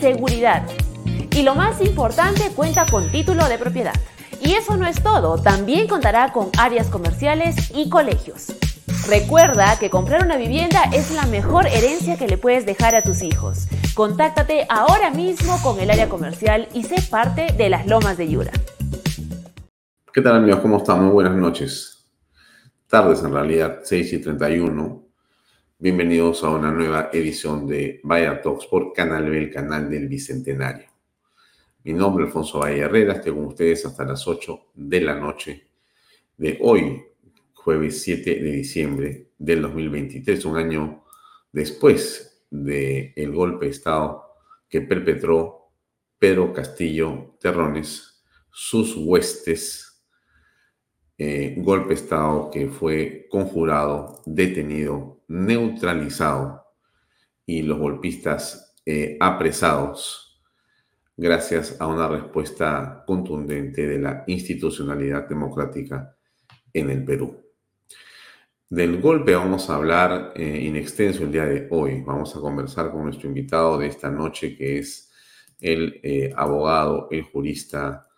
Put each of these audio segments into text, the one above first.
seguridad. Y lo más importante, cuenta con título de propiedad. Y eso no es todo, también contará con áreas comerciales y colegios. Recuerda que comprar una vivienda es la mejor herencia que le puedes dejar a tus hijos. Contáctate ahora mismo con el área comercial y sé parte de las lomas de Yura. ¿Qué tal amigos? ¿Cómo están? Muy buenas noches. Tardes en realidad, 6 y 31. Bienvenidos a una nueva edición de Vaya Talks por Canal B, el canal del Bicentenario. Mi nombre es Alfonso Valle Herrera, estoy con ustedes hasta las 8 de la noche de hoy, jueves 7 de diciembre del 2023, un año después del golpe de Estado que perpetró Pedro Castillo Terrones, sus huestes, eh, golpe de Estado que fue conjurado, detenido, neutralizado y los golpistas eh, apresados gracias a una respuesta contundente de la institucionalidad democrática en el Perú. Del golpe vamos a hablar eh, in extenso el día de hoy. Vamos a conversar con nuestro invitado de esta noche, que es el eh, abogado, el jurista,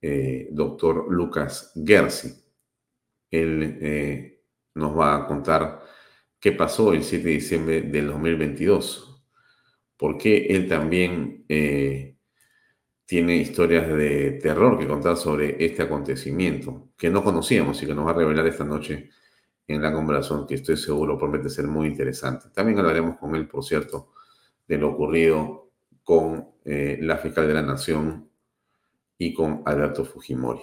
eh, doctor Lucas Gersi. Él nos va a contar qué pasó el 7 de diciembre del 2022, por qué él también tiene historias de terror que contar sobre este acontecimiento que no conocíamos y que nos va a revelar esta noche en la conversación que estoy seguro promete ser muy interesante. También hablaremos con él, por cierto, de lo ocurrido con eh, la fiscal de la Nación y con Alberto Fujimori.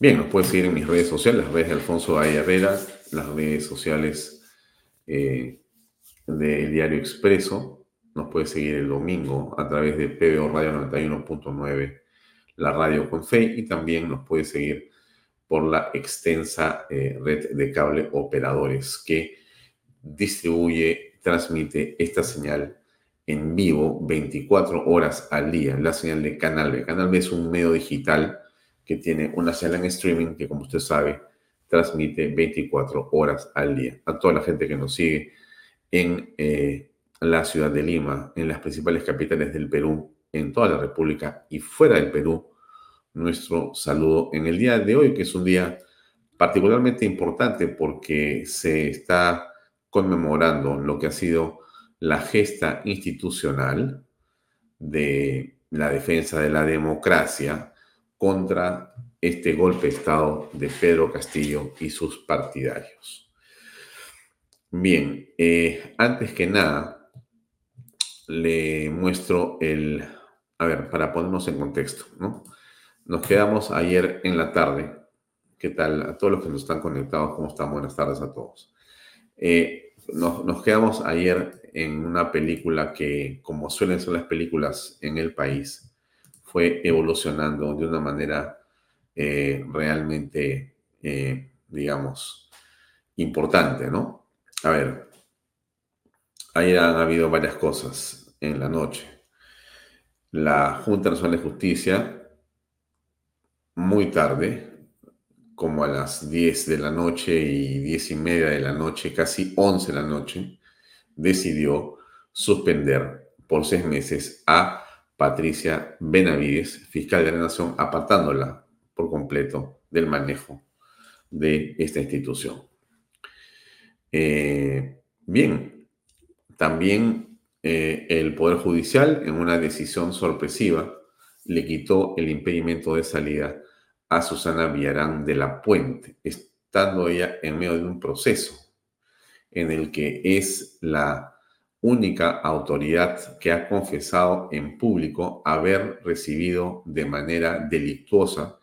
Bien, nos puedes seguir en mis redes sociales, las redes de Alfonso Herrera, las redes sociales eh, del Diario Expreso, nos puede seguir el domingo a través de PBO Radio 91.9, la radio con fe, y también nos puede seguir por la extensa eh, red de cable operadores que distribuye, transmite esta señal en vivo 24 horas al día, la señal de Canal B. Canal B es un medio digital que tiene una señal en streaming que, como usted sabe, transmite 24 horas al día. A toda la gente que nos sigue en eh, la ciudad de Lima, en las principales capitales del Perú, en toda la República y fuera del Perú, nuestro saludo en el día de hoy, que es un día particularmente importante porque se está conmemorando lo que ha sido la gesta institucional de la defensa de la democracia contra este golpe de Estado de Pedro Castillo y sus partidarios. Bien, eh, antes que nada, le muestro el, a ver, para ponernos en contexto, ¿no? Nos quedamos ayer en la tarde. ¿Qué tal? A todos los que nos están conectados, ¿cómo están? Buenas tardes a todos. Eh, nos, nos, quedamos ayer en una película que, como suelen ser las películas en el país, fue evolucionando de una manera eh, realmente, eh, digamos, importante, ¿no? A ver, Ahí han habido varias cosas en la noche. la Junta Nacional de Justicia, muy tarde, como a las 10 de la noche y 10 y media de la noche, casi 11 de la noche, decidió suspender por seis meses a Patricia Benavides, fiscal de la Nación, apartándola por completo del manejo de esta institución. Eh, bien, también eh, el Poder Judicial, en una decisión sorpresiva, le quitó el impedimento de salida a Susana Villarán de la Puente, estando ella en medio de un proceso en el que es la única autoridad que ha confesado en público haber recibido de manera delictuosa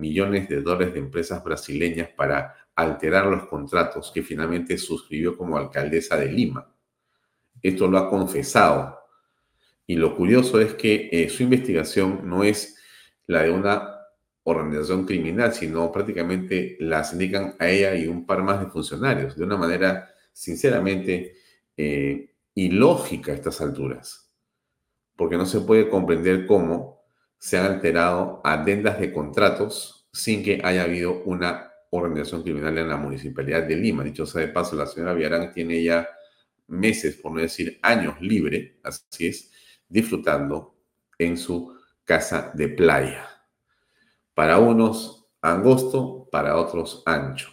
millones de dólares de empresas brasileñas para alterar los contratos que finalmente suscribió como alcaldesa de Lima. Esto lo ha confesado. Y lo curioso es que eh, su investigación no es la de una organización criminal, sino prácticamente las indican a ella y un par más de funcionarios, de una manera sinceramente eh, ilógica a estas alturas, porque no se puede comprender cómo se han alterado adendas de contratos sin que haya habido una organización criminal en la municipalidad de Lima. Dicho sea de paso, la señora Villarán tiene ya meses, por no decir años libre, así es, disfrutando en su casa de playa. Para unos angosto, para otros ancho.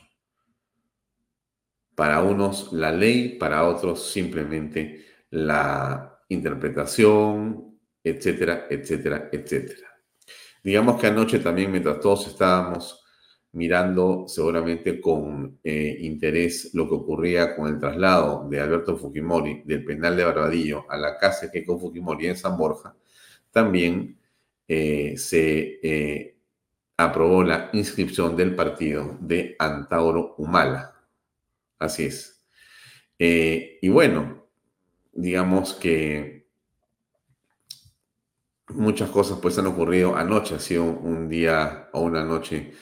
Para unos la ley, para otros simplemente la interpretación, etcétera, etcétera, etcétera. Digamos que anoche también, mientras todos estábamos mirando seguramente con eh, interés lo que ocurría con el traslado de Alberto Fujimori del penal de Barbadillo a la casa de Keiko Fujimori en San Borja, también eh, se eh, aprobó la inscripción del partido de Antauro Humala. Así es. y bueno, digamos que muchas cosas pues han ocurrido anoche, ha sido un día o una noche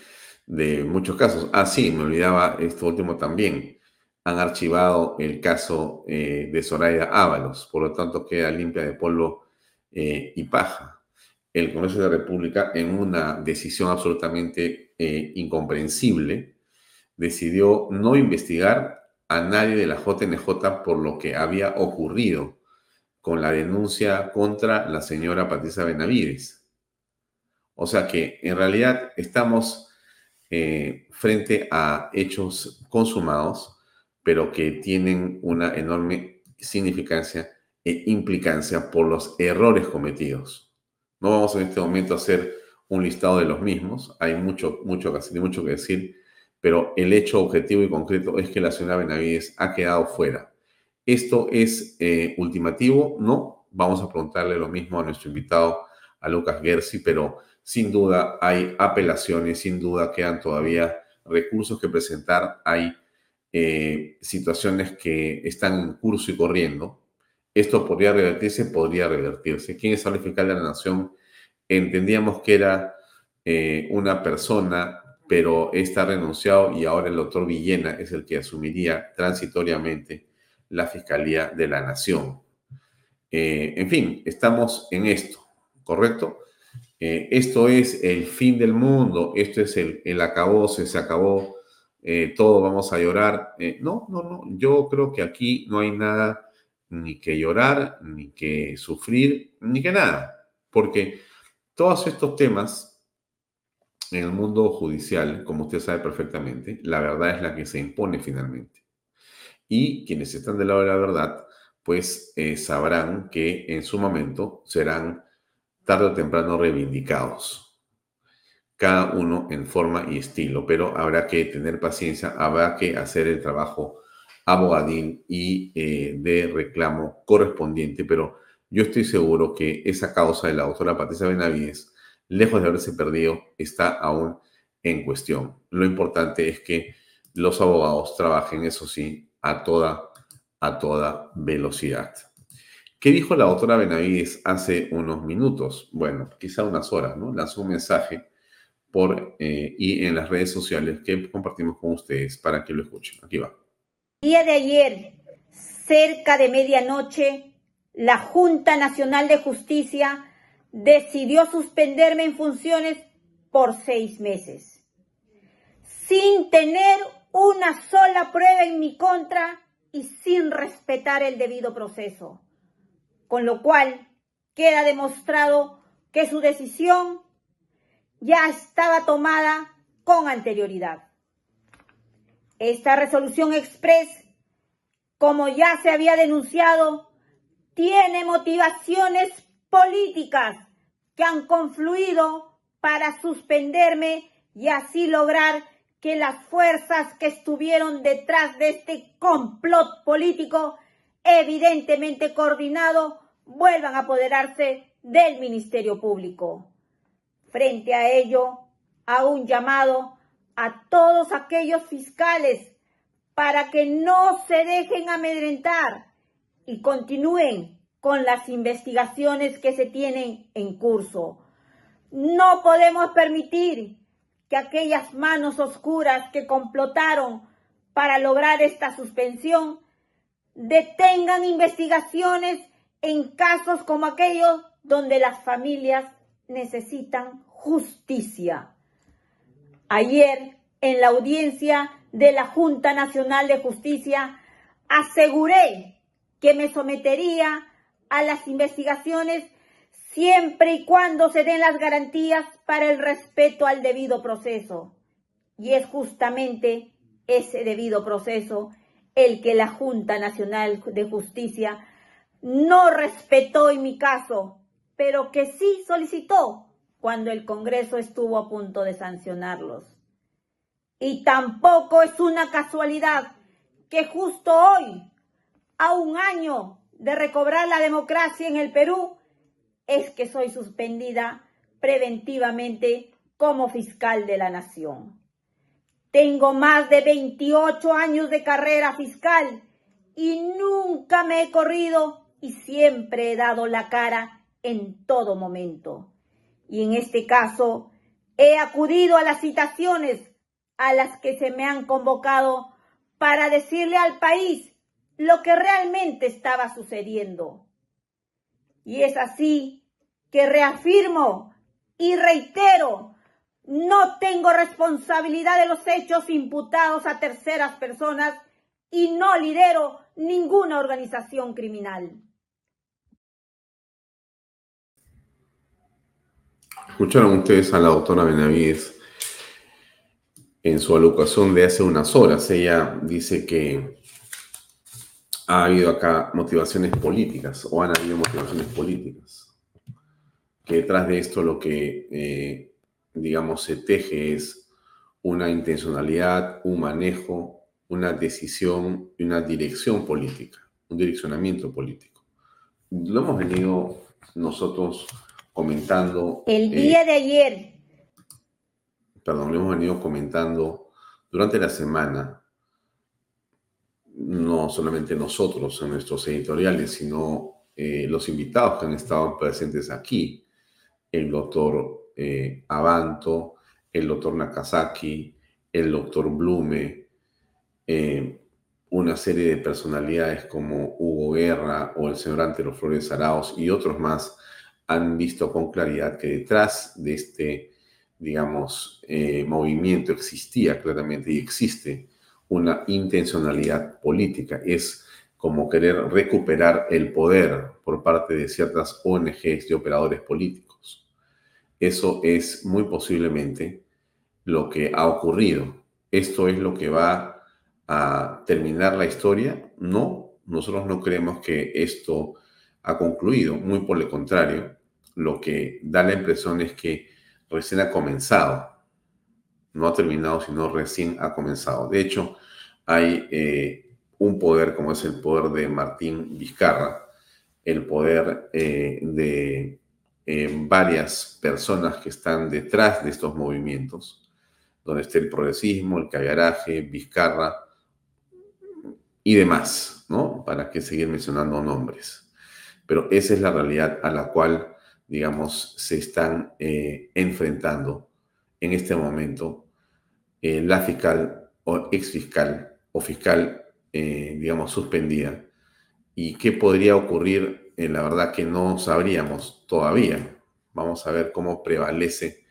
de muchos casos. Ah, sí, me olvidaba esto último también. Han archivado el caso eh, de Soraya Ábalos, por lo tanto queda limpia de polvo eh, y paja. El Congreso de la República, en una decisión absolutamente eh, incomprensible, decidió no investigar a nadie de la JNJ por lo que había ocurrido con la denuncia contra la señora Patricia Benavides. O sea que en realidad estamos eh, frente a hechos consumados, pero que tienen una enorme significancia e implicancia por los errores cometidos. No vamos en este momento a hacer un listado de los mismos, hay mucho, mucho, mucho que decir, pero el hecho objetivo y concreto es que la señora Benavides ha quedado fuera. ¿Esto es eh, ultimativo? No. Vamos a preguntarle lo mismo a nuestro invitado, a Lucas Gersi, pero sin duda hay apelaciones, sin duda quedan todavía recursos que presentar, hay eh, situaciones que están en curso y corriendo. Esto podría revertirse, podría revertirse. ¿Quién es el fiscal de la Nación? Entendíamos que era eh, una persona, pero está renunciado y ahora el doctor Villena es el que asumiría transitoriamente la Fiscalía de la Nación. Eh, en fin, estamos en esto, ¿correcto? Eh, esto es el fin del mundo, esto es el, el acabose, se acabó, eh, todo vamos a llorar. No, no, no, yo creo que aquí no hay nada ni que llorar, ni que sufrir, ni que nada, porque todos estos temas en el mundo judicial, como usted sabe perfectamente, la verdad es la que se impone finalmente. Y quienes están del lado de la verdad, pues sabrán que en su momento serán tarde o temprano reivindicados, cada uno en forma y estilo, pero habrá que tener paciencia, habrá que hacer el trabajo abogadil y eh, de reclamo correspondiente, pero yo estoy seguro que esa causa de la doctora Patricia Benavides, lejos de haberse perdido, está aún en cuestión. Lo importante es que los abogados trabajen, eso sí, a toda, a toda velocidad. ¿Qué dijo la doctora Benavides hace unos minutos? Bueno, quizá unas horas, ¿no? Lanzó un mensaje por eh, y en las redes sociales que compartimos con ustedes para que lo escuchen. Aquí va. día de ayer, cerca de medianoche, la Junta Nacional de Justicia decidió suspenderme en funciones por seis meses, sin tener una sola prueba en mi contra y sin respetar el debido proceso, con lo cual queda demostrado que su decisión ya estaba tomada con anterioridad. Esta resolución express, como ya se había denunciado, tiene motivaciones políticas que han confluido para suspenderme y así lograr que las fuerzas que estuvieron detrás de este complot político, evidentemente coordinado, vuelvan a apoderarse del Ministerio Público. Frente a ello, hago un llamado a todos aquellos fiscales para que no se dejen amedrentar y continúen con las investigaciones que se tienen en curso. No podemos permitir que aquellas manos oscuras que complotaron para lograr esta suspensión detengan investigaciones en casos como aquellos donde las familias necesitan justicia. Ayer, en la audiencia de la Junta Nacional de Justicia, aseguré que me sometería a las investigaciones siempre y cuando se den las garantías para el respeto al debido proceso. Y es justamente ese debido proceso el que la Junta Nacional de Justicia no respetó en mi caso, pero que sí solicitó cuando el Congreso estuvo a punto de sancionarlos. Y tampoco es una casualidad que justo hoy, a un año de recobrar la democracia en el Perú, es que soy suspendida preventivamente como fiscal de la nación. Tengo más de 28 años de carrera fiscal y nunca me he corrido y siempre he dado la cara en todo momento. Y en este caso, he acudido a las citaciones a las que se me han convocado para decirle al país lo que realmente estaba sucediendo. Y es así que reafirmo y reitero, no tengo responsabilidad de los hechos imputados a terceras personas y no lidero ninguna organización criminal. Escucharon ustedes a la doctora Benavides en su alocución de hace unas horas. Ella dice que ha habido acá motivaciones políticas o han habido motivaciones políticas. Que detrás de esto lo que, eh, digamos, se teje es una intencionalidad, un manejo, una decisión y una dirección política, un direccionamiento político. Lo hemos venido nosotros comentando. El eh, día de ayer. Perdón, lo hemos venido comentando durante la semana, no solamente nosotros en nuestros editoriales, sino eh, los invitados que han estado presentes aquí, el doctor eh, Abanto, el doctor Nakazaki, el doctor Blume, una serie de personalidades como Hugo Guerra o el señor Antero Flores Araos y otros más han visto con claridad que detrás de este, digamos, eh, movimiento existía claramente y existe una intencionalidad política. Es como querer recuperar el poder por parte de ciertas ONGs y operadores políticos. Eso es muy posiblemente lo que ha ocurrido. ¿Esto es lo que va a terminar la historia? No, nosotros no creemos que esto ha concluido, muy por el contrario, lo que da la impresión es que recién ha comenzado, no ha terminado, sino recién ha comenzado. De hecho, hay eh, un poder como es el poder de Martín Vizcarra, el poder eh, de eh, varias personas que están detrás de estos movimientos, donde está el progresismo, el caviaraje, Vizcarra y demás, ¿no? Para que seguir mencionando nombres pero esa es la realidad a la cual, digamos, se están enfrentando en este momento eh, la fiscal o ex fiscal o fiscal, eh, digamos, suspendida. ¿Y qué podría ocurrir? la verdad que no sabríamos todavía, Vamos a ver cómo prevalece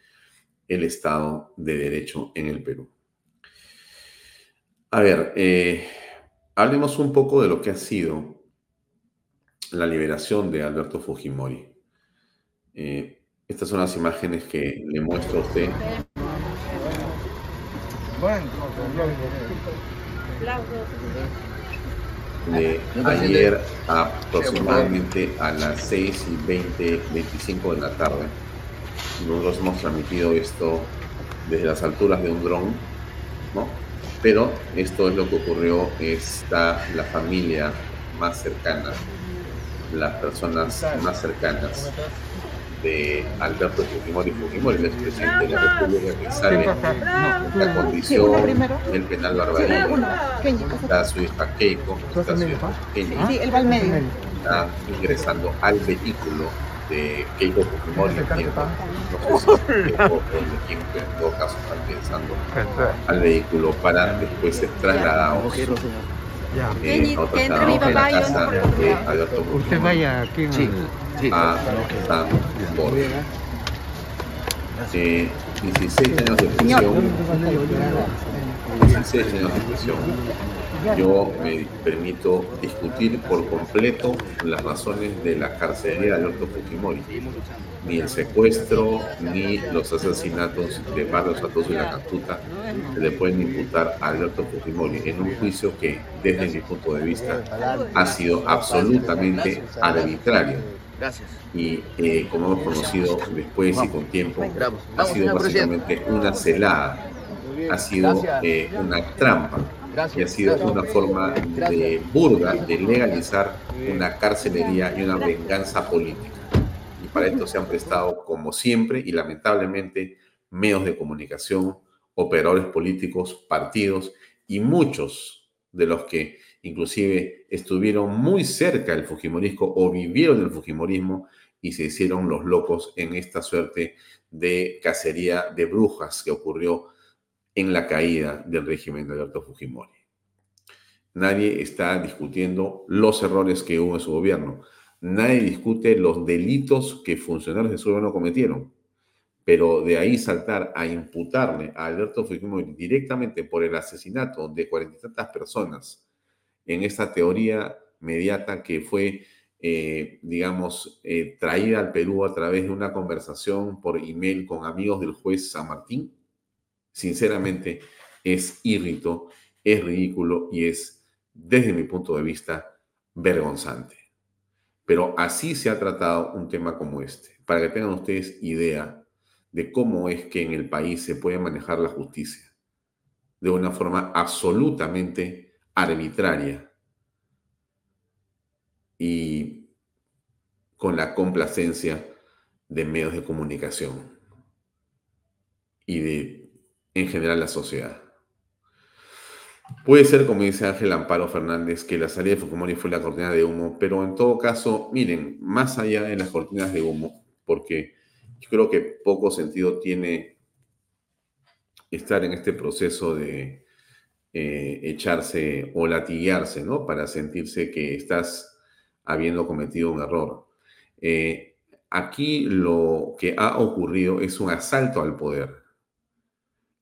el Estado de Derecho en el Perú. A ver, eh, hablemos un poco de lo que ha sido la liberación de Alberto Fujimori. Eh, estas son las imágenes que le muestro a usted. De ayer aproximadamente a las 6 y 20, 25 de la tarde. Nosotros hemos transmitido esto desde las alturas de un dron, ¿no? Pero esto es lo que ocurrió, está la familia más cercana, las personas más cercanas de Alberto Fujimori Fujimori, el expresidente de la República que sale en la condición del penal barbaridad. Está su hija Keiko, está su hija Keiko, está ingresando al vehículo de Keiko Fujimori, no sé si en todo caso están pensando al vehículo para después ser trasladados eh, a otra la casa de Alberto Usted vaya aquí sí, sí. a San Borja. Eh, 16 años de prisión. 16 años de prisión yo me permito discutir por completo las razones de la carcelería de Alberto Fujimori. Ni el secuestro, ni los asesinatos de Barrio Satosu y la Cantuta se le pueden imputar a Alberto Fujimori en un juicio que, desde mi punto de vista, ha sido absolutamente arbitrario. Y eh, como hemos conocido después y con tiempo, ha sido básicamente una celada, ha sido eh, una trampa y ha sido una forma de burda de legalizar una carcelería y una venganza política. Y para esto se han prestado, como siempre, y lamentablemente, medios de comunicación, operadores políticos, partidos y muchos de los que inclusive estuvieron muy cerca del Fujimorismo o vivieron el Fujimorismo y se hicieron los locos en esta suerte de cacería de brujas que ocurrió en la caída del régimen de Alberto Fujimori. Nadie está discutiendo los errores que hubo en su gobierno. Nadie discute los delitos que funcionarios de su gobierno cometieron. Pero de ahí saltar a imputarle a Alberto Fujimori directamente por el asesinato de cuarenta y tantas personas en esta teoría mediata que fue, eh, digamos, eh, traída al Perú a través de una conversación por email con amigos del juez San Martín, sinceramente es irrito, es ridículo y es, desde mi punto de vista, vergonzante. Pero así se ha tratado un tema como este, para que tengan ustedes idea de cómo es que en el país se puede manejar la justicia de una forma absolutamente arbitraria y con la complacencia de medios de comunicación y de en general la sociedad. Puede ser, como dice Ángel Amparo Fernández, que la salida de Fujimori fue la cortina de humo, pero en todo caso, miren, más allá de las cortinas de humo, porque yo creo que poco sentido tiene estar en este proceso de eh, echarse o latiguearse, ¿no? Para sentirse que estás habiendo cometido un error. Eh, aquí lo que ha ocurrido es un asalto al poder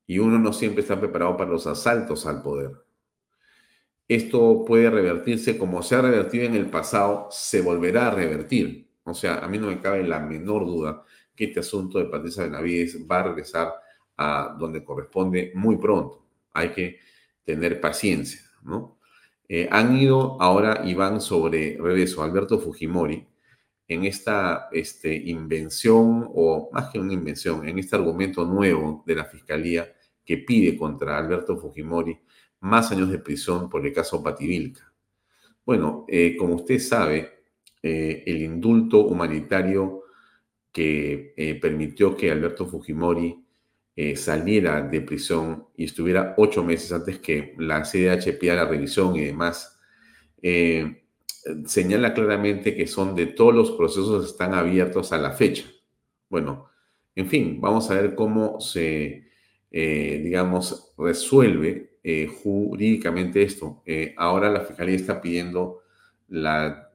y uno no siempre está preparado para los asaltos al poder. Esto puede revertirse como se ha revertido en el pasado, se volverá a revertir. O sea, a mí no me cabe la menor duda que este asunto de Patricia Benavides va a regresar a donde corresponde muy pronto. Hay que tener paciencia, ¿no? Eh, han ido ahora y van sobre regreso Alberto Fujimori en esta este, invención, o más que una invención, en este argumento nuevo de la Fiscalía que pide contra Alberto Fujimori más años de prisión por el caso Pativilca. Bueno, eh, como usted sabe, eh, el indulto humanitario que eh, permitió que Alberto Fujimori saliera de prisión y estuviera ocho meses antes que la CDH pida la revisión y demás, señala claramente que son de todos los procesos que están abiertos a la fecha. Bueno, en fin, vamos a ver cómo se, eh, digamos, resuelve eh, jurídicamente esto. Eh, ahora la Fiscalía está pidiendo la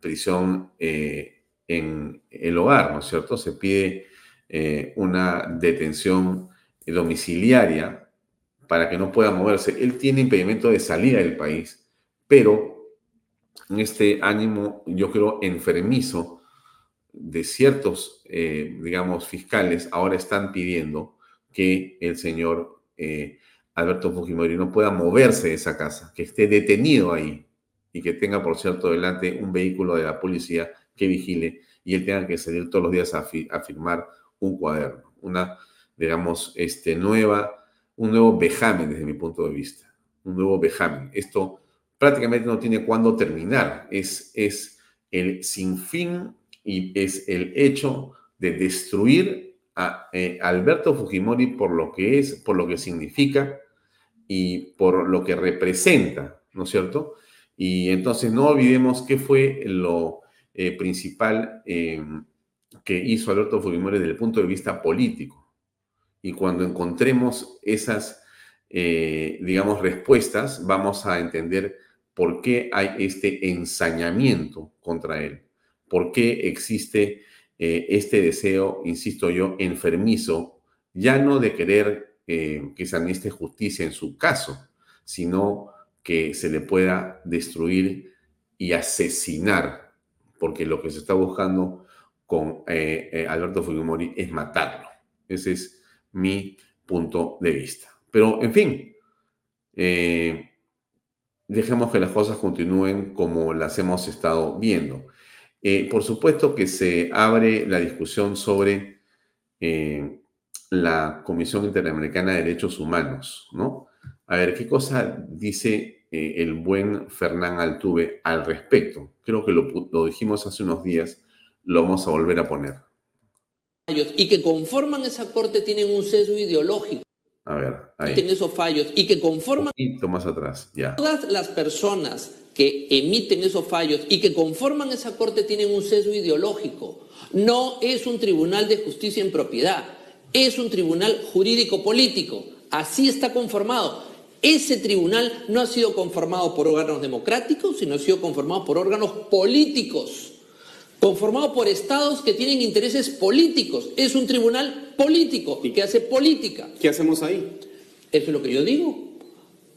prisión en el hogar, ¿no es cierto? Se pide una detención domiciliaria para que no pueda moverse. Él tiene impedimento de salida del país, pero este ánimo, yo creo, enfermizo de ciertos, eh, digamos, fiscales, ahora están pidiendo que el señor eh, Alberto Fujimori no pueda moverse de esa casa, que esté detenido ahí y que tenga, por cierto, delante un vehículo de la policía que vigile y él tenga que salir todos los días a, a firmar un cuaderno, una, digamos, este, nueva un nuevo vejamen desde mi punto de vista, un nuevo vejamen. Esto prácticamente no tiene cuándo terminar, es, es el sinfín y es el hecho de destruir a eh, Alberto Fujimori por lo que es, por lo que significa y por lo que representa, ¿no es cierto? Y entonces no olvidemos qué fue lo eh, principal eh, que hizo Alberto Fujimori desde el punto de vista político y cuando encontremos esas, eh, digamos, respuestas, vamos a entender por qué hay este ensañamiento contra él, por qué existe eh, este deseo, insisto yo, enfermizo, ya no de querer eh, que se administre justicia en su caso, sino que se le pueda destruir y asesinar, porque lo que se está buscando con Alberto Fujimori es matarlo. Ese es mi punto de vista. Pero, en fin, eh, dejemos que las cosas continúen como las hemos estado viendo. Eh, por supuesto que se abre la discusión sobre eh, la Comisión Interamericana de Derechos Humanos, ¿no? A ver, ¿qué cosa dice el buen Fernán Altuve al respecto? Creo que lo dijimos hace unos días, lo vamos a volver a poner y que conforman esa corte tienen un sesgo ideológico. A ver, ahí. Tienen esos fallos y que conforman. Un más atrás, ya. Todas las personas que emiten esos fallos y que conforman esa corte tienen un sesgo ideológico. No es un tribunal de justicia en propiedad, es un tribunal jurídico político. Así está conformado. Ese tribunal no ha sido conformado por órganos democráticos, sino ha sido conformado por órganos políticos conformado por estados que tienen intereses políticos. Es un tribunal político y que hace política. ¿Qué hacemos ahí? Eso es lo que yo digo.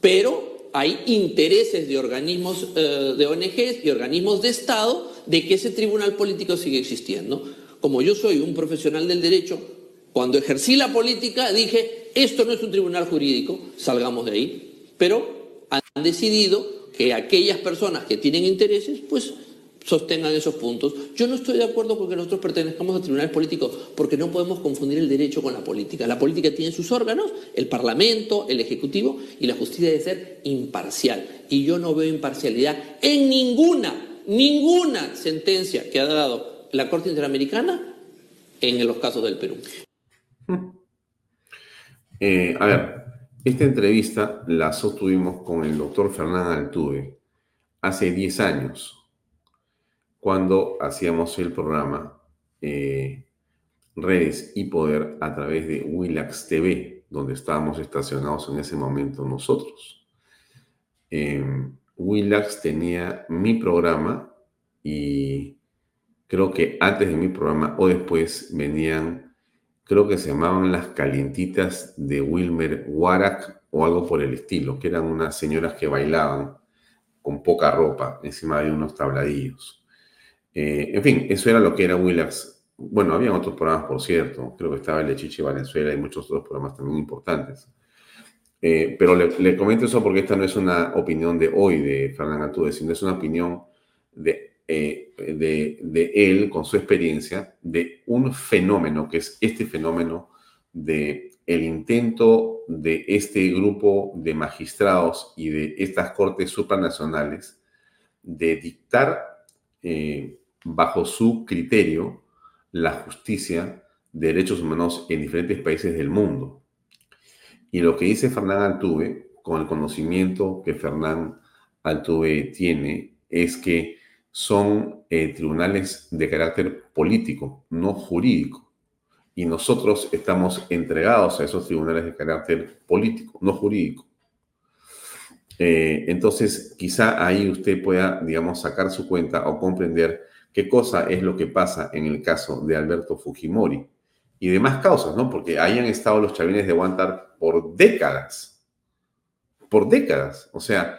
Pero hay intereses de organismos, eh, de ONGs y organismos de Estado de que ese tribunal político siga existiendo. Como yo soy un profesional del derecho, cuando ejercí la política dije, esto no es un tribunal jurídico, salgamos de ahí. Pero han decidido que aquellas personas que tienen intereses, pues sostengan esos puntos. Yo no estoy de acuerdo con que nosotros pertenezcamos a tribunales políticos, porque no podemos confundir el derecho con la política. La política tiene sus órganos, el Parlamento, el Ejecutivo, y la justicia debe ser imparcial. Y yo no veo imparcialidad en ninguna, ninguna sentencia que ha dado la Corte Interamericana en los casos del Perú. Eh, a ver, esta entrevista la sostuvimos con el doctor Fernán Altuve hace 10 años cuando hacíamos el programa eh, Redes y Poder a través de Willax TV, donde estábamos estacionados en ese momento nosotros. Eh, Willax tenía mi programa y creo que antes de mi programa o después venían, creo que se llamaban las calientitas de Wilmer Warak o algo por el estilo, que eran unas señoras que bailaban con poca ropa encima de unos tabladillos. Eh, en fin, eso era lo que era Willax. Bueno, había otros programas, por cierto. Creo que estaba el Lechiche Valenzuela y muchos otros programas también importantes. Eh, pero le, comento eso porque esta no es una opinión de hoy de Fernando Atude, sino es una opinión de, eh, de, de, él, con su experiencia, de un fenómeno, que es este fenómeno de el intento de este grupo de magistrados y de estas cortes supranacionales de dictar bajo su criterio la justicia de derechos humanos en diferentes países del mundo. Y lo que dice Fernán Altuve, con el conocimiento que Fernán Altuve tiene, es que son eh, tribunales de carácter político, no jurídico. Y nosotros estamos entregados a esos tribunales de carácter político, no jurídico. Eh, entonces, quizá ahí usted pueda, digamos, sacar su cuenta o comprender qué cosa es lo que pasa en el caso de Alberto Fujimori y demás causas, ¿no? Porque ahí han estado los chavines de Guantar por décadas, por décadas, o sea,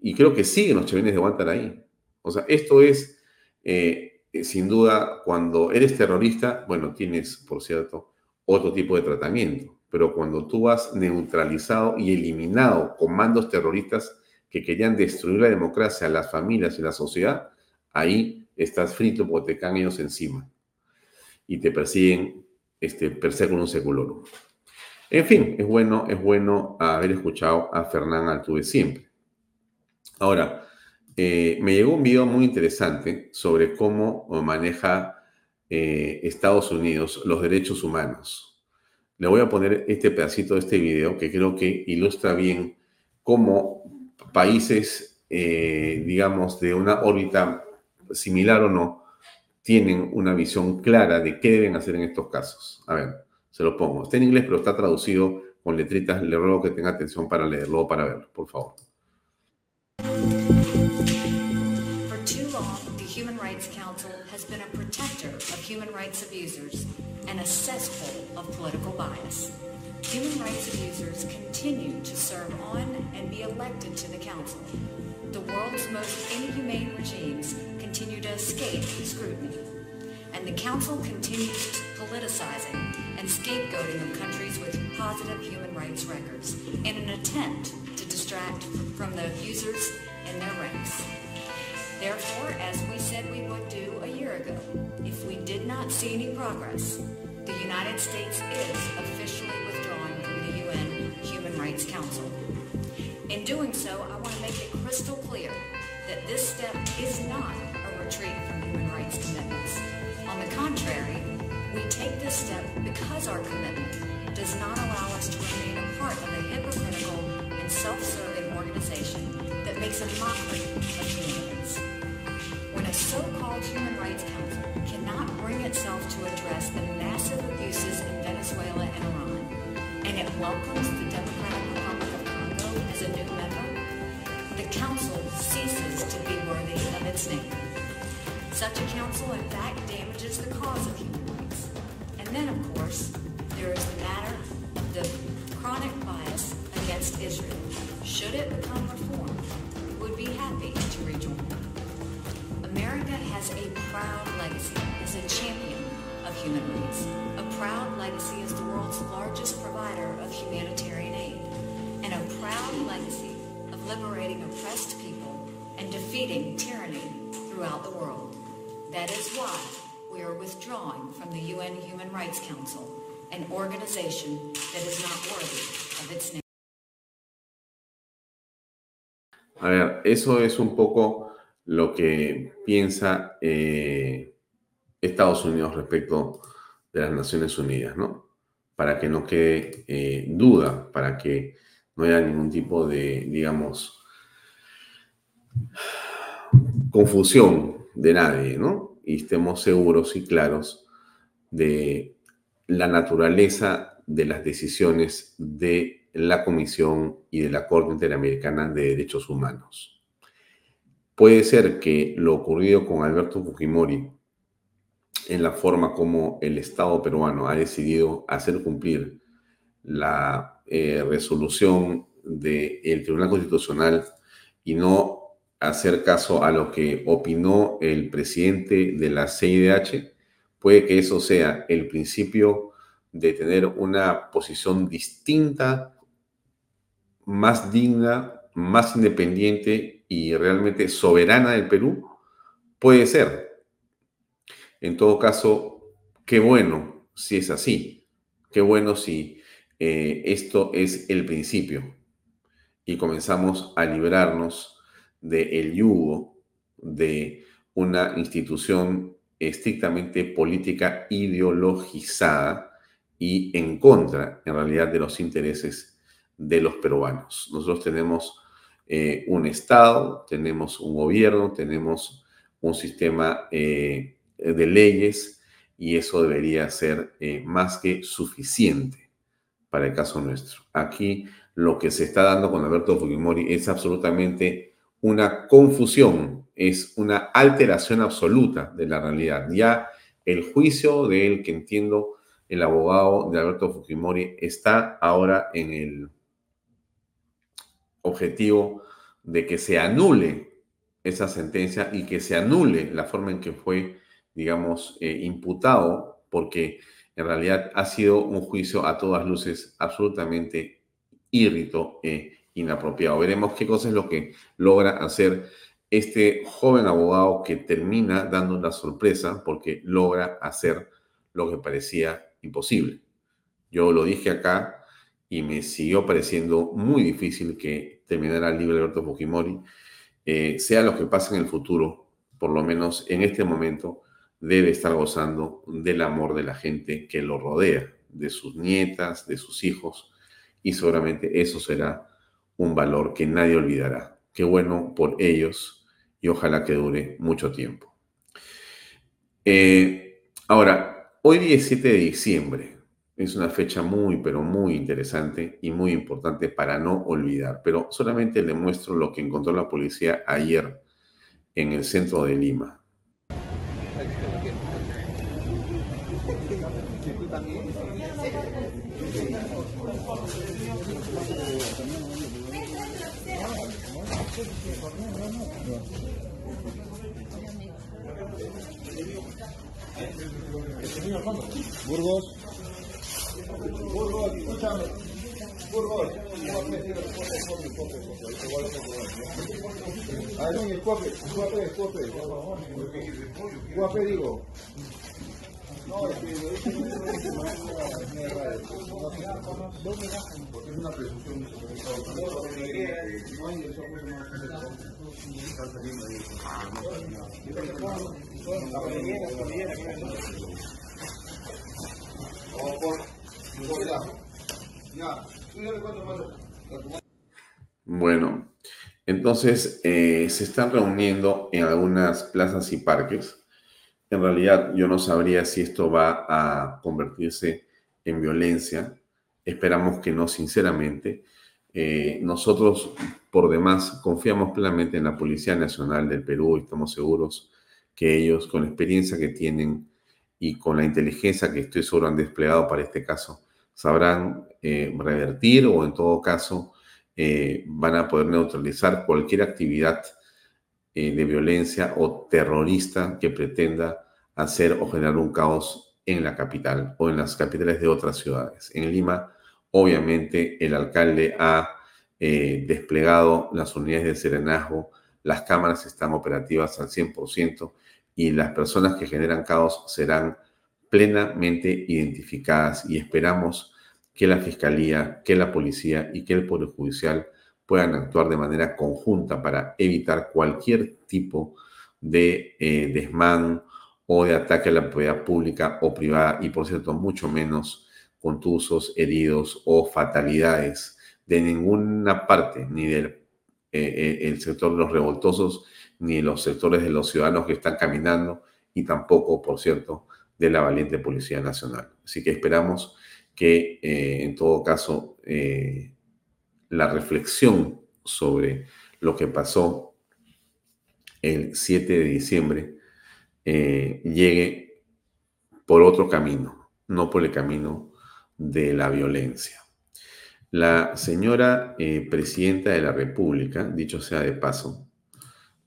y creo que siguen los chavines de Guantar ahí. O sea, esto es, eh, sin duda, cuando eres terrorista, bueno, tienes, por cierto, otro tipo de tratamiento, pero cuando tú has neutralizado y eliminado comandos terroristas que querían destruir la democracia, las familias y la sociedad, ahí estás frito porque te caen ellos encima y te persiguen, este, un seculorum. En fin, es bueno, es bueno haber escuchado a Fernán Altuve siempre. Ahora, eh, me llegó un video muy interesante sobre cómo maneja eh, Estados Unidos los derechos humanos. Le voy a poner este pedacito de este video que creo que ilustra bien cómo países, eh, digamos, de una órbita similar o no, tienen una visión clara de qué deben hacer en estos casos. A ver, se lo pongo. Está en inglés, pero está traducido con letritas. Le ruego que tenga atención para leerlo o para verlo, por favor. For too long, the Human Rights Council has been a protector of human rights abusers and a cesspool of political bias. Human rights abusers continue to serve on and be elected to the council. The world's most inhumane regimes continue to escape scrutiny. And the Council continues politicizing and scapegoating of countries with positive human rights records in an attempt to distract from the abusers in their ranks. Therefore, as we said we would do a year ago, if we did not see any progress, the United States is officially withdrawing from the UN Human Rights Council. In doing so, I make it crystal clear that this step is not a retreat from human rights commitments. On the contrary, we take this step because our commitment does not allow us to remain a part of a hypocritical and self-serving organization that makes a mockery of human rights. When a so-called Human Rights Council cannot bring itself to address the massive abuses in Venezuela and Iran, and it welcomes the Democratic Republic of Congo as a new member, the Council ceases to be worthy of its name. Such a council, in fact, damages the cause of human rights. And then, of course, there is the matter of the chronic bias against Israel. Should it become reformed, we would be happy to rejoin. America has a proud legacy as a champion of human rights, a proud legacy as the world's largest provider of humanitarian aid, and a proud legacy liberating oppressed people and defeating tyranny throughout the world. That is why we are withdrawing from the UN Human Rights Council, an organization that is not worthy of its name. A ver, eso es un poco lo que piensa eh, Estados Unidos respecto de las Naciones Unidas, ¿no? Para que no quede eh, duda, para que no haya ningún tipo de, digamos, confusión de nadie, ¿no? Y estemos seguros y claros de la naturaleza de las decisiones de la Comisión y de la Corte Interamericana de Derechos Humanos. Puede ser que lo ocurrido con Alberto Fujimori en la forma como el Estado peruano ha decidido hacer cumplir la eh, resolución del Tribunal Constitucional y no hacer caso a lo que opinó el presidente de la CIDH, puede que eso sea el principio de tener una posición distinta, más digna, más independiente y realmente soberana del Perú? Puede ser. En todo caso, qué bueno si es así. Qué bueno si eh, esto es el principio y comenzamos a librarnos del yugo de una institución estrictamente política ideologizada y en contra, en realidad, de los intereses de los peruanos. Nosotros tenemos eh, un Estado, tenemos un gobierno, tenemos un sistema eh, de leyes y eso debería ser más que suficiente para el caso nuestro. Aquí lo que se está dando con Alberto Fujimori es absolutamente una confusión es una alteración absoluta de la realidad. Ya el juicio del que entiendo el abogado de Alberto Fujimori está ahora en el objetivo de que se anule esa sentencia y que se anule la forma en que fue, digamos, eh, imputado, porque en realidad ha sido un juicio a todas luces absolutamente irrito e inapropiado. Veremos qué cosa es lo que logra hacer este joven abogado que termina dando una sorpresa porque logra hacer lo que parecía imposible. Yo lo dije acá y me siguió pareciendo muy difícil que terminara libre Alberto Fujimori. Eh, sea lo que pase en el futuro, por lo menos en este momento, debe estar gozando del amor de la gente que lo rodea, de sus nietas, de sus hijos, y seguramente eso será un valor que nadie olvidará. Qué bueno por ellos y ojalá que dure mucho tiempo. Eh, ahora, hoy 17 de diciembre es una fecha muy, pero muy interesante y muy importante para no olvidar, pero solamente le muestro lo que encontró la policía ayer en el centro de Lima. Burgos. Burgos, escúchame. Burgos. A ver, el cuape, el cuape, el cuape. Cuape digo. Bueno, entonces eh, se están reuniendo en algunas plazas y parques en realidad yo no sabría si esto va a convertirse en violencia. Esperamos que no, sinceramente. Eh, nosotros, por demás, confiamos plenamente en la Policía Nacional del Perú y estamos seguros que ellos, con la experiencia que tienen y con la inteligencia que estoy seguro han desplegado para este caso, sabrán eh, revertir o en todo caso eh, van a poder neutralizar cualquier actividad eh, de violencia o terrorista que pretenda hacer o generar un caos en la capital o en las capitales de otras ciudades. En Lima, obviamente, el alcalde ha eh, desplegado las unidades de serenazgo, las cámaras están operativas al 100% y las personas que generan caos serán plenamente identificadas y esperamos que la Fiscalía, que la Policía y que el Poder Judicial puedan actuar de manera conjunta para evitar cualquier tipo de eh, desmán o de ataque a la propiedad pública o privada y, por cierto, mucho menos contusos, heridos o fatalidades de ninguna parte, ni del eh, eh, el sector de los revoltosos, ni los sectores de los ciudadanos que están caminando, y tampoco, por cierto, de la valiente Policía Nacional. Así que esperamos que, en todo caso, la reflexión sobre lo que pasó el 7 de diciembre eh, llegue por otro camino, no por el camino de la violencia. La señora eh, presidenta de la República, dicho sea de paso,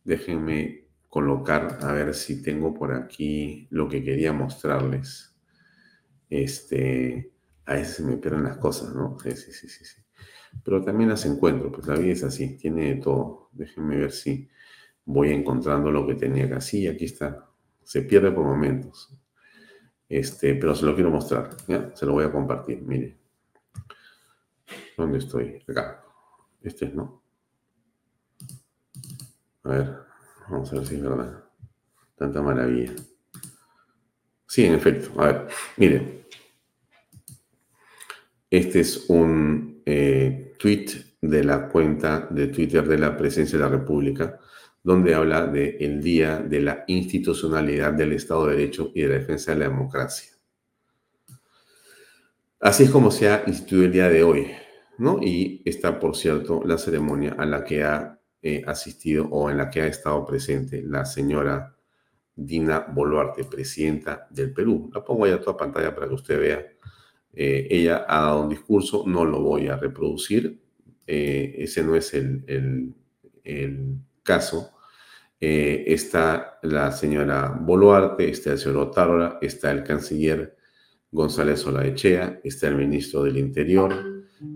déjenme colocar a ver si tengo por aquí lo que quería mostrarles. Este, a veces se me pierden las cosas, ¿no? Sí, sí, sí, sí pero también las encuentro, pues la vida es así, tiene de todo. Déjenme ver si voy encontrando lo que tenía acá. Sí, aquí está. Se pierde por momentos. Este, pero se lo quiero mostrar. ¿ya? Se lo voy a compartir. Mire. ¿Dónde estoy? Acá. Este es, ¿no? A ver, vamos a ver si es verdad. Tanta maravilla. Sí, en efecto. A ver, mire. Este es un eh, tweet de la cuenta de Twitter de la Presidencia de la República, donde habla del el Día de la Institucionalidad del Estado de Derecho y de la Defensa de la Democracia. Así es como se ha instituido el día de hoy, ¿no? Y está, por cierto, la ceremonia a la que ha eh, asistido o en la que ha estado presente la señora Dina Boluarte, presidenta del Perú. La pongo ahí a toda pantalla para que usted vea. Eh, ella ha dado un discurso, no lo voy a reproducir, eh, ese no es el, el caso. está la señora Boluarte, está el señor Otárola, está el canciller González Olaechea, está el ministro del Interior,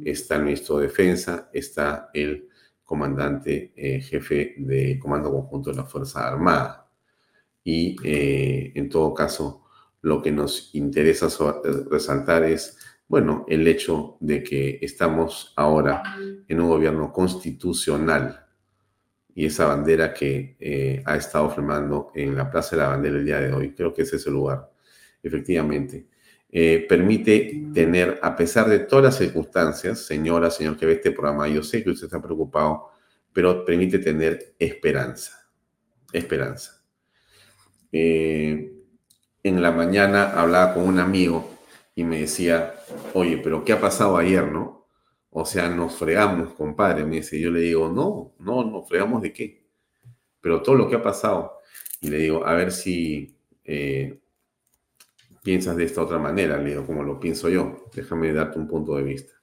está el ministro de Defensa, está el comandante eh, jefe de Comando Conjunto de la Fuerza Armada. Y eh, en todo caso, lo que nos interesa resaltar es, bueno, el hecho de que estamos ahora en un gobierno constitucional y esa bandera que eh, ha estado firmando en la Plaza de la Bandera el día de hoy, creo que es ese lugar, efectivamente, eh, permite tener, a pesar de todas las circunstancias, señora, señor que ve este programa, yo sé que usted está preocupado, pero permite tener esperanza. Esperanza. Eh, en la mañana hablaba con un amigo y me decía, oye, pero ¿qué ha pasado ayer, no? O sea, nos fregamos, compadre. Me dice, yo le digo, no, no, nos fregamos de qué. Pero todo lo que ha pasado. Y le digo, a ver si eh, piensas de esta otra manera, Leo, como lo pienso yo. Déjame darte un punto de vista.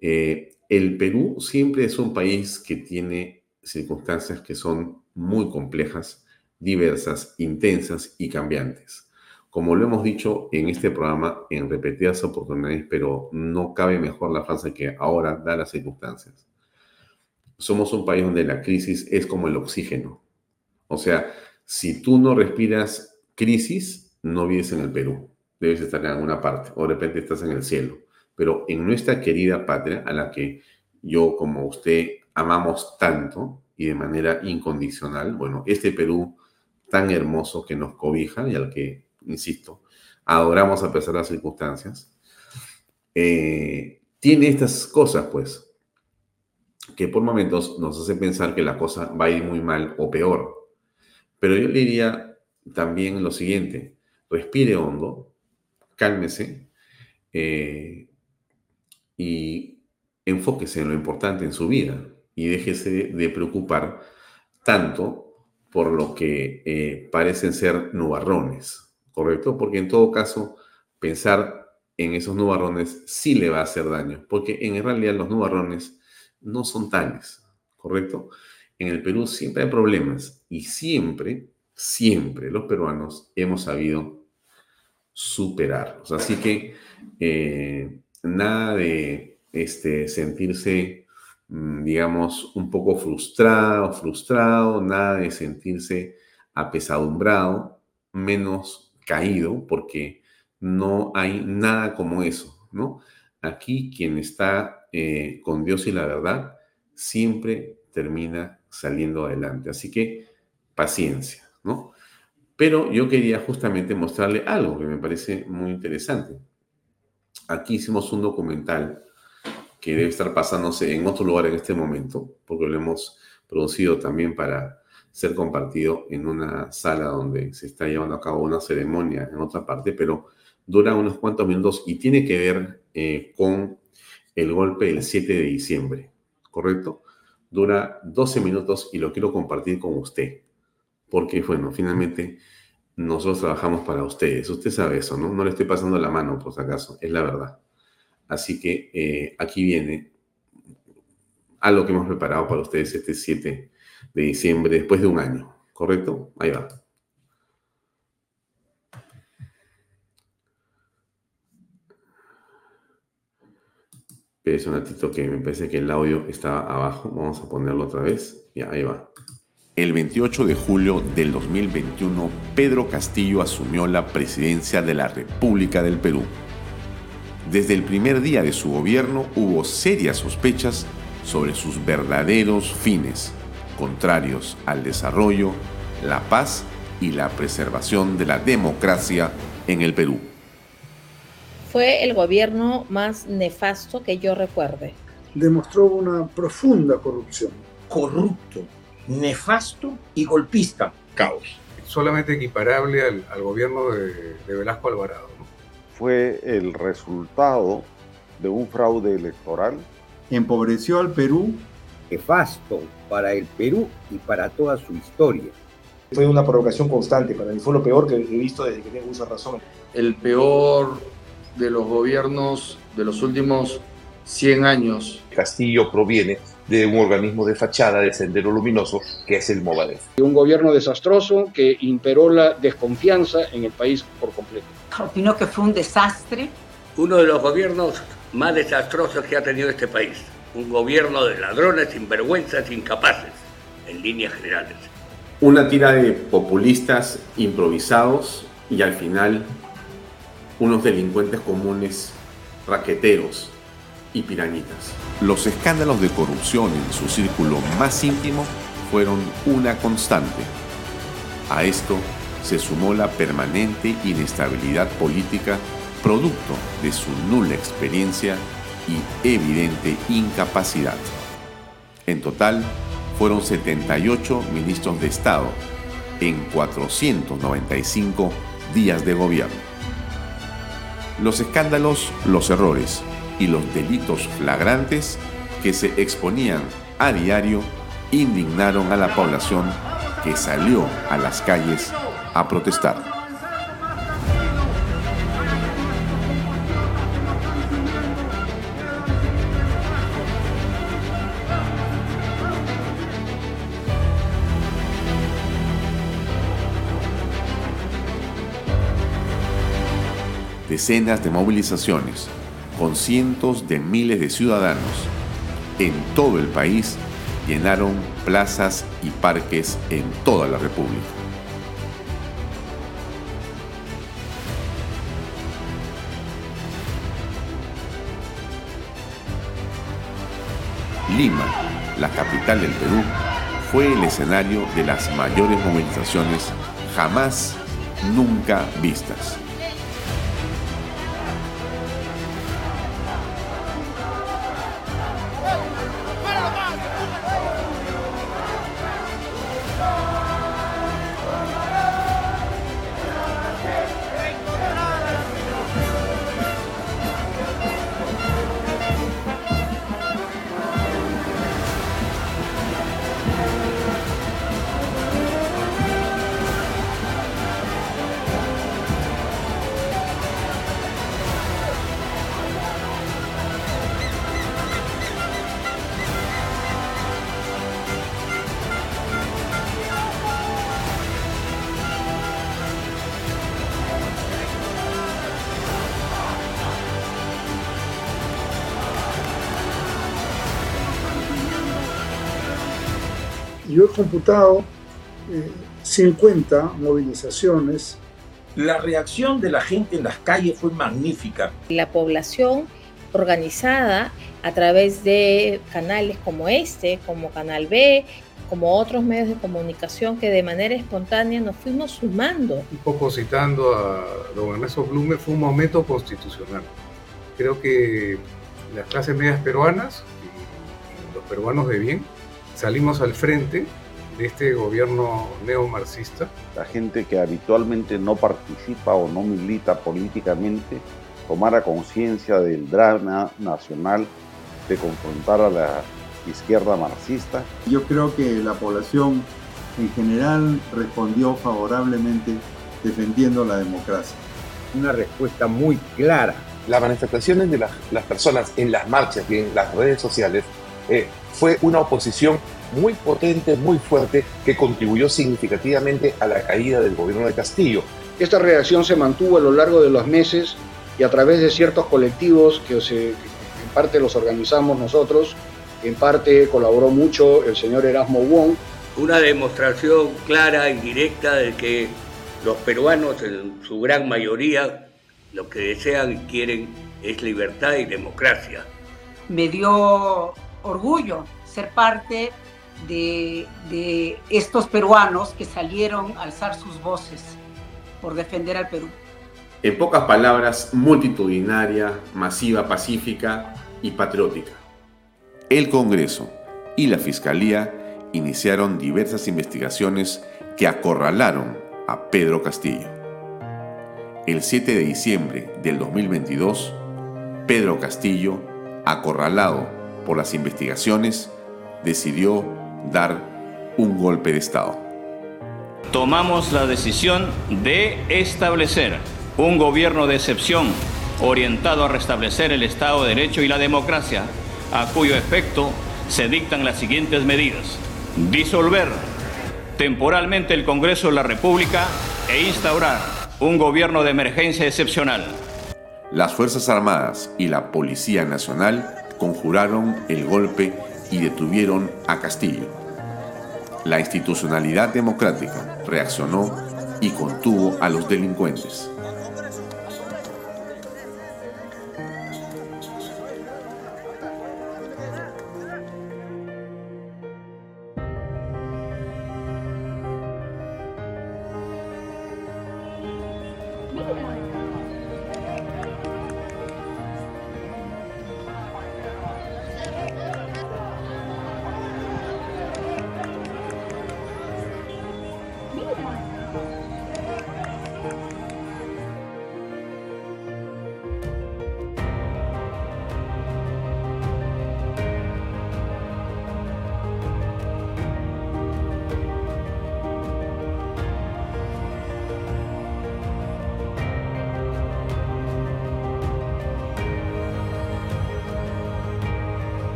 Eh, el Perú siempre es un país que tiene circunstancias que son muy complejas, diversas, intensas y cambiantes. Como lo hemos dicho en este programa en repetidas oportunidades, pero no cabe mejor la frase que ahora da las circunstancias. Somos un país donde la crisis es como el oxígeno. O sea, si tú no respiras crisis, no vives en el Perú, debes estar en alguna parte, o de repente estás en el cielo. Pero en nuestra querida patria, a la que yo como usted amamos tanto y de manera incondicional, bueno, este Perú tan hermoso que nos cobija y al que, insisto, adoramos a pesar de las circunstancias, eh, tiene estas cosas, pues, que por momentos nos hace pensar que la cosa va a ir muy mal o peor. Pero yo le diría también lo siguiente, respire hondo, cálmese eh, y enfóquese en lo importante en su vida y déjese de preocupar tanto por lo que eh, parecen ser nubarrones, ¿correcto? Porque en todo caso, pensar en esos nubarrones sí le va a hacer daño, porque en realidad los nubarrones no son tales, ¿correcto? En el Perú siempre hay problemas y siempre, siempre los peruanos hemos sabido superarlos. Así que eh, nada de este, sentirse, mm, digamos, un poco frustrado, frustrado, nada de sentirse apesadumbrado, menos caído, porque no hay nada como eso, ¿no? Aquí quien está eh, con Dios y la verdad siempre termina saliendo adelante. Así que paciencia, ¿no? Pero yo quería justamente mostrarle algo que me parece muy interesante. Aquí hicimos un documental que debe estar pasándose en otro lugar en este momento, porque lo hemos producido también para ser compartido en una sala donde se está llevando a cabo una ceremonia en otra parte, pero dura unos cuantos minutos y tiene que ver eh, con el golpe del 7 de diciembre, ¿correcto? Dura 12 minutos y lo quiero compartir con usted porque, bueno, finalmente nosotros trabajamos para ustedes. Usted sabe eso, ¿no? No le estoy pasando la mano, por si acaso, es la verdad. Así que eh, aquí viene algo que hemos preparado para ustedes este 7 de diciembre, después de un año, ¿correcto? Ahí va. Es un ratito que me parece que el audio está abajo. Vamos a ponerlo otra vez. Ya, ahí va. El 28 de julio del 2021, Pedro Castillo asumió la presidencia de la República del Perú. Desde el primer día de su gobierno hubo serias sospechas sobre sus verdaderos fines, contrarios al desarrollo, la paz y la preservación de la democracia en el Perú. Fue el gobierno más nefasto que yo recuerde. Demostró una profunda corrupción. Corrupto nefasto y golpista. Caos. Solamente equiparable al, gobierno de, Velasco Alvarado. Fue el resultado de un fraude electoral. Empobreció al Perú nefasto para el Perú y para toda su historia. Fue una provocación constante, para mí fue lo peor que he visto desde que tengo uso razón. El peor de los gobiernos de los últimos 100 años. Castillo proviene de un organismo de fachada de Sendero Luminoso, que es el Movadef. Un gobierno desastroso que imperó la desconfianza en el país por completo. Opinó que fue un desastre. Uno de los gobiernos más desastrosos que ha tenido este país. Un gobierno de ladrones, sinvergüenzas, incapaces, en líneas generales. Una tira de populistas improvisados y al final unos delincuentes comunes, raqueteros y piranitas. Los escándalos de corrupción en su círculo más íntimo fueron una constante. A esto se sumó la permanente inestabilidad política producto de su nula experiencia y evidente incapacidad. En total, fueron 78 ministros de Estado en 495 días de gobierno. Los escándalos, los errores y los delitos flagrantes que se exponían a diario indignaron a la población que salió a las calles a protestar. Decenas de movilizaciones con cientos de miles de ciudadanos en todo el país llenaron plazas y parques en toda la República. Lima, la capital del Perú, fue el escenario de las mayores movilizaciones jamás, nunca vistas. Computado 50 eh, movilizaciones. La reacción de la gente en las calles fue magnífica. La población organizada a través de canales como este, como Canal B, como otros medios de comunicación que de manera espontánea nos fuimos sumando. Un poco citando a don Ernesto Blume, fue un momento constitucional. Creo que las clases medias peruanas y los peruanos de bien salimos al frente de este gobierno neomarxista. La gente que habitualmente no participa o no milita políticamente tomara conciencia del drama nacional de confrontar a la izquierda marxista. Yo creo que la población en general respondió favorablemente defendiendo la democracia. Una respuesta muy clara. Las manifestaciones de las, las personas en las marchas y en las redes sociales eh, fue una oposición muy potente, muy fuerte, que contribuyó significativamente a la caída del gobierno de Castillo. Esta reacción se mantuvo a lo largo de los meses y a través de ciertos colectivos que en parte los organizamos nosotros, en parte colaboró mucho el señor Erasmo Wong. Una demostración clara y directa de que los peruanos, en su gran mayoría, lo que desean y quieren es libertad y democracia. Me dio orgullo ser parte de, estos peruanos que salieron a alzar sus voces por defender al Perú. En pocas palabras, multitudinaria, masiva, pacífica y patriótica. El Congreso y la Fiscalía iniciaron diversas investigaciones que acorralaron a Pedro Castillo. El 7 de diciembre del 2022, Pedro Castillo, acorralado por las investigaciones, decidió dar un golpe de Estado. Tomamos la decisión de establecer un gobierno de excepción orientado a restablecer el Estado de Derecho y la democracia, a cuyo efecto se dictan las siguientes medidas. Disolver temporalmente el Congreso de la República e instaurar un gobierno de emergencia excepcional. Las Fuerzas Armadas y la Policía Nacional conjuraron el golpe y detuvieron a Castillo. La institucionalidad democrática reaccionó y contuvo a los delincuentes.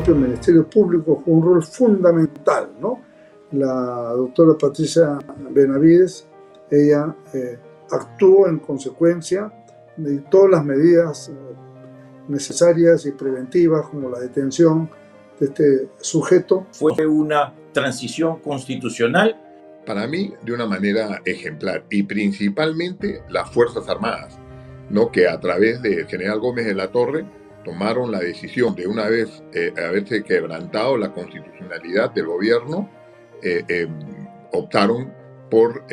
Propio Ministerio Público jugó un rol fundamental, ¿no? La doctora Patricia Benavides, ella eh, actuó en consecuencia de todas las medidas eh, necesarias y preventivas, como la detención de este sujeto. Fue una transición constitucional. Para mí, de una manera ejemplar, y principalmente las Fuerzas Armadas, ¿no? que a través del general Gómez de la Torre tomaron la decisión de una vez eh, haberse quebrantado la constitucionalidad del gobierno, eh, eh, optaron por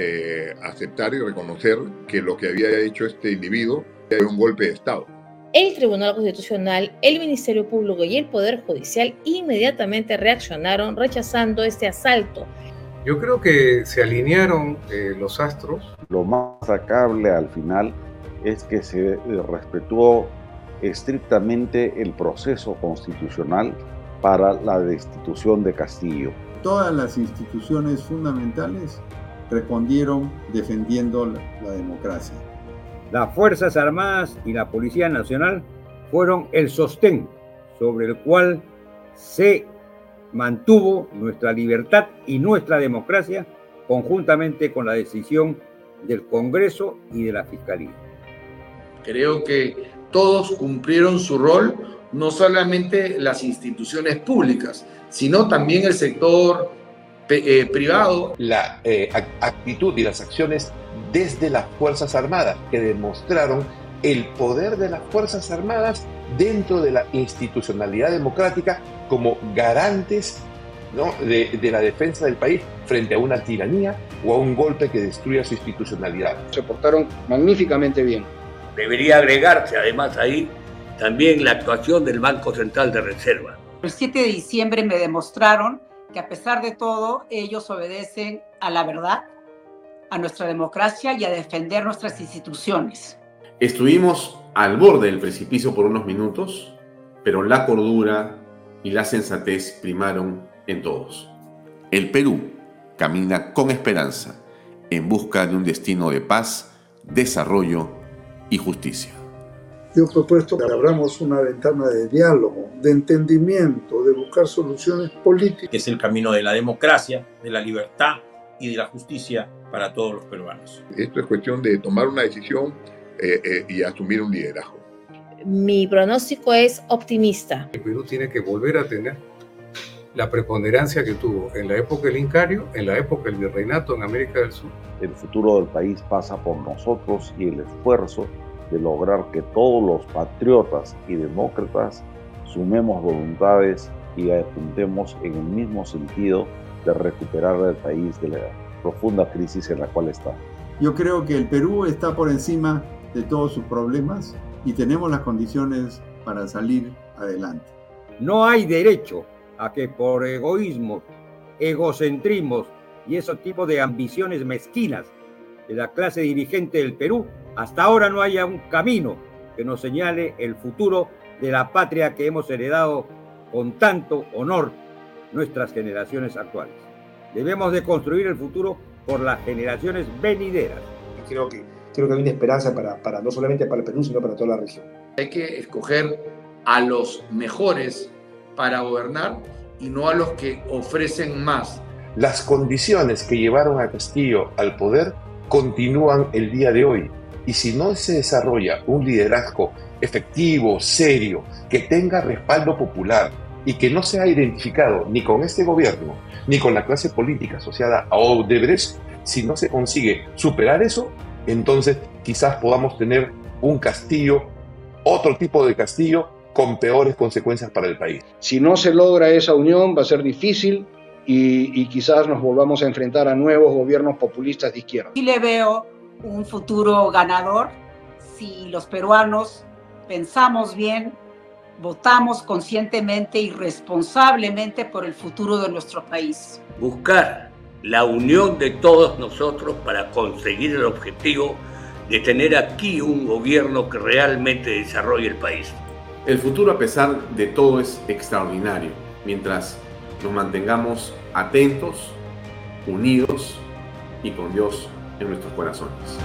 aceptar y reconocer que lo que había hecho este individuo fue un golpe de Estado. El Tribunal Constitucional, el Ministerio Público y el Poder Judicial inmediatamente reaccionaron rechazando este asalto. Yo creo que se alinearon los astros. Lo más sacable al final es que se respetó estrictamente el proceso constitucional para la destitución de Castillo. Todas las instituciones fundamentales respondieron defendiendo la, democracia. Las Fuerzas Armadas y la Policía Nacional fueron el sostén sobre el cual se mantuvo nuestra libertad y nuestra democracia conjuntamente con la decisión del Congreso y de la Fiscalía. Creo que todos cumplieron su rol, no solamente las instituciones públicas, sino también el sector eh, privado. La eh, actitud y las acciones desde las Fuerzas Armadas que demostraron el poder de las Fuerzas Armadas dentro de la institucionalidad democrática como garantes de, de, la defensa del país frente a una tiranía o a un golpe que destruya su institucionalidad. Se portaron magníficamente bien. Debería agregarse además ahí también la actuación del Banco Central de Reserva. El 7 de diciembre me demostraron que a pesar de todo ellos obedecen a la verdad, a nuestra democracia y a defender nuestras instituciones. Estuvimos al borde del precipicio por unos minutos, pero la cordura y la sensatez primaron en todos. El Perú camina con esperanza en busca de un destino de paz, desarrollo y justicia. Yo he propuesto que abramos una ventana de diálogo, de entendimiento, de buscar soluciones políticas. Es el camino de la democracia, de la libertad y de la justicia para todos los peruanos. Esto es cuestión de tomar una decisión eh, eh, y asumir un liderazgo. Mi pronóstico es optimista. El Perú tiene que volver a tener la preponderancia que tuvo en la época del Incario, en la época del Virreinato en América del Sur. El futuro del país pasa por nosotros y el esfuerzo de lograr que todos los patriotas y demócratas sumemos voluntades y apuntemos en el mismo sentido de recuperar el país de la profunda crisis en la cual está. Yo creo que el Perú está por encima de todos sus problemas y tenemos las condiciones para salir adelante. No hay derecho a que por egoísmo, egocentrismos y esos tipos de ambiciones mezquinas de la clase dirigente del Perú, hasta ahora no haya un camino que nos señale el futuro de la patria que hemos heredado con tanto honor nuestras generaciones actuales. Debemos de construir el futuro por las generaciones venideras. Creo que, creo que hay una esperanza para, para no solamente para el Perú, sino para toda la región. Hay que escoger a los mejores para gobernar y no a los que ofrecen más. Las condiciones que llevaron a Castillo al poder continúan el día de hoy. Y si no se desarrolla un liderazgo efectivo, serio, que tenga respaldo popular y que no sea identificado ni con este gobierno ni con la clase política asociada a Odebrecht, si no se consigue superar eso, entonces quizás podamos tener un castillo, otro tipo de castillo con peores consecuencias para el país. Si no se logra esa unión va a ser difícil y, y quizás nos volvamos a enfrentar a nuevos gobiernos populistas de izquierda. Sí le veo un futuro ganador si los peruanos pensamos bien, votamos conscientemente y responsablemente por el futuro de nuestro país. Buscar la unión de todos nosotros para conseguir el objetivo de tener aquí un gobierno que realmente desarrolle el país. El futuro a pesar de todo es extraordinario, mientras nos mantengamos atentos, unidos y con Dios en nuestros corazones.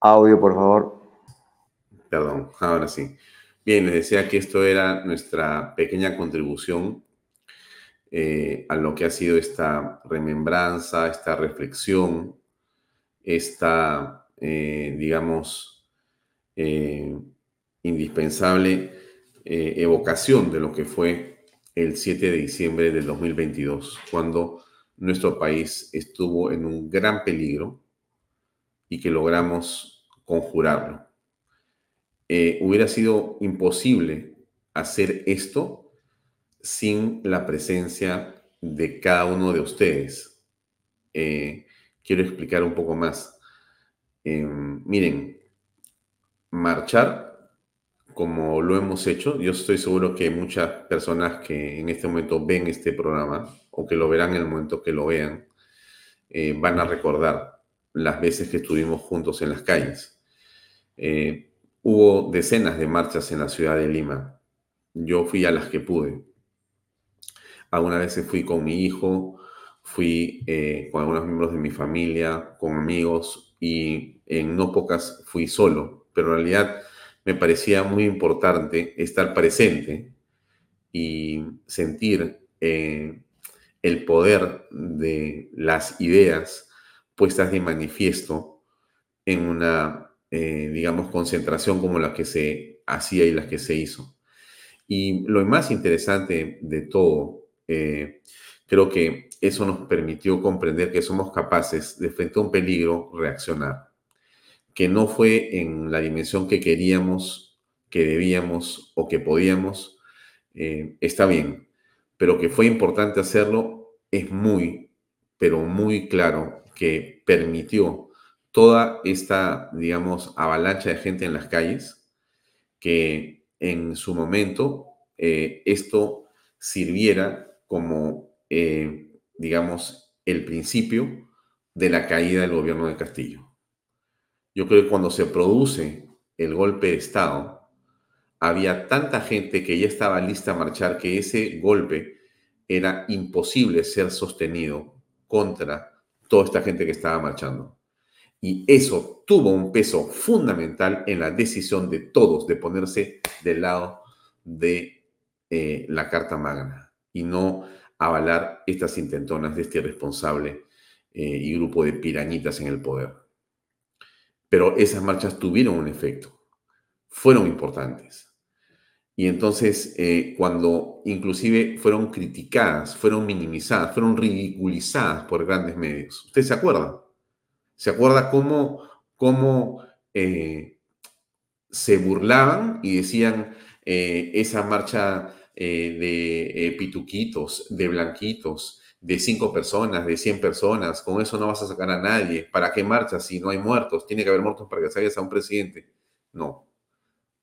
Audio, por favor. Perdón, ahora sí. Bien, les decía que esto era nuestra pequeña contribución eh, a lo que ha sido esta remembranza, esta reflexión, esta, eh, digamos, eh, indispensable evocación de lo que fue el 7 de diciembre del 2022, cuando nuestro país estuvo en un gran peligro y que logramos conjurarlo. Eh, hubiera sido imposible hacer esto sin la presencia de cada uno de ustedes. Eh, quiero explicar un poco más. Em, miren, marchar como lo hemos hecho, yo estoy seguro que muchas personas que en este momento ven este programa o que lo verán en el momento que lo vean, eh, van a recordar las veces que estuvimos juntos en las calles. Eh, hubo decenas de marchas en la ciudad de Lima. Yo fui a las que pude. Algunas veces fui con mi hijo, fui eh, con algunos miembros de mi familia, con amigos y en no pocas fui solo. Pero en realidad me parecía muy importante estar presente y sentir eh, el poder de las ideas puestas de manifiesto en una, eh, digamos, concentración como la que se hacía y la que se hizo. Y lo más interesante de todo, eh, creo que eso nos permitió comprender que somos capaces de frente a un peligro reaccionar, que no fue en la dimensión que queríamos, que debíamos o que podíamos, eh, está bien, pero que fue importante hacerlo es muy, pero muy claro que permitió toda esta, digamos, avalancha de gente en las calles, que en su momento eh, esto sirviera como, eh, digamos, el principio de la caída del gobierno de Castillo. Yo creo que cuando se produce el golpe de Estado, había tanta gente que ya estaba lista a marchar que ese golpe era imposible ser sostenido contra toda esta gente que estaba marchando. Y eso tuvo un peso fundamental en la decisión de todos de ponerse del lado de eh, la Carta Magna y no avalar estas intentonas de este irresponsable eh, y grupo de pirañitas en el poder. Pero esas marchas tuvieron un efecto, fueron importantes. Y entonces, eh, cuando inclusive fueron criticadas, fueron minimizadas, fueron ridiculizadas por grandes medios. ¿Usted se acuerda? ¿Se acuerda cómo, cómo eh, se burlaban y decían eh, esa marcha de pituquitos, de blanquitos, de cinco personas, de cien personas, con eso no vas a sacar a nadie. ¿Para qué marcha si no hay muertos? Tiene que haber muertos para que salgas a un presidente. No,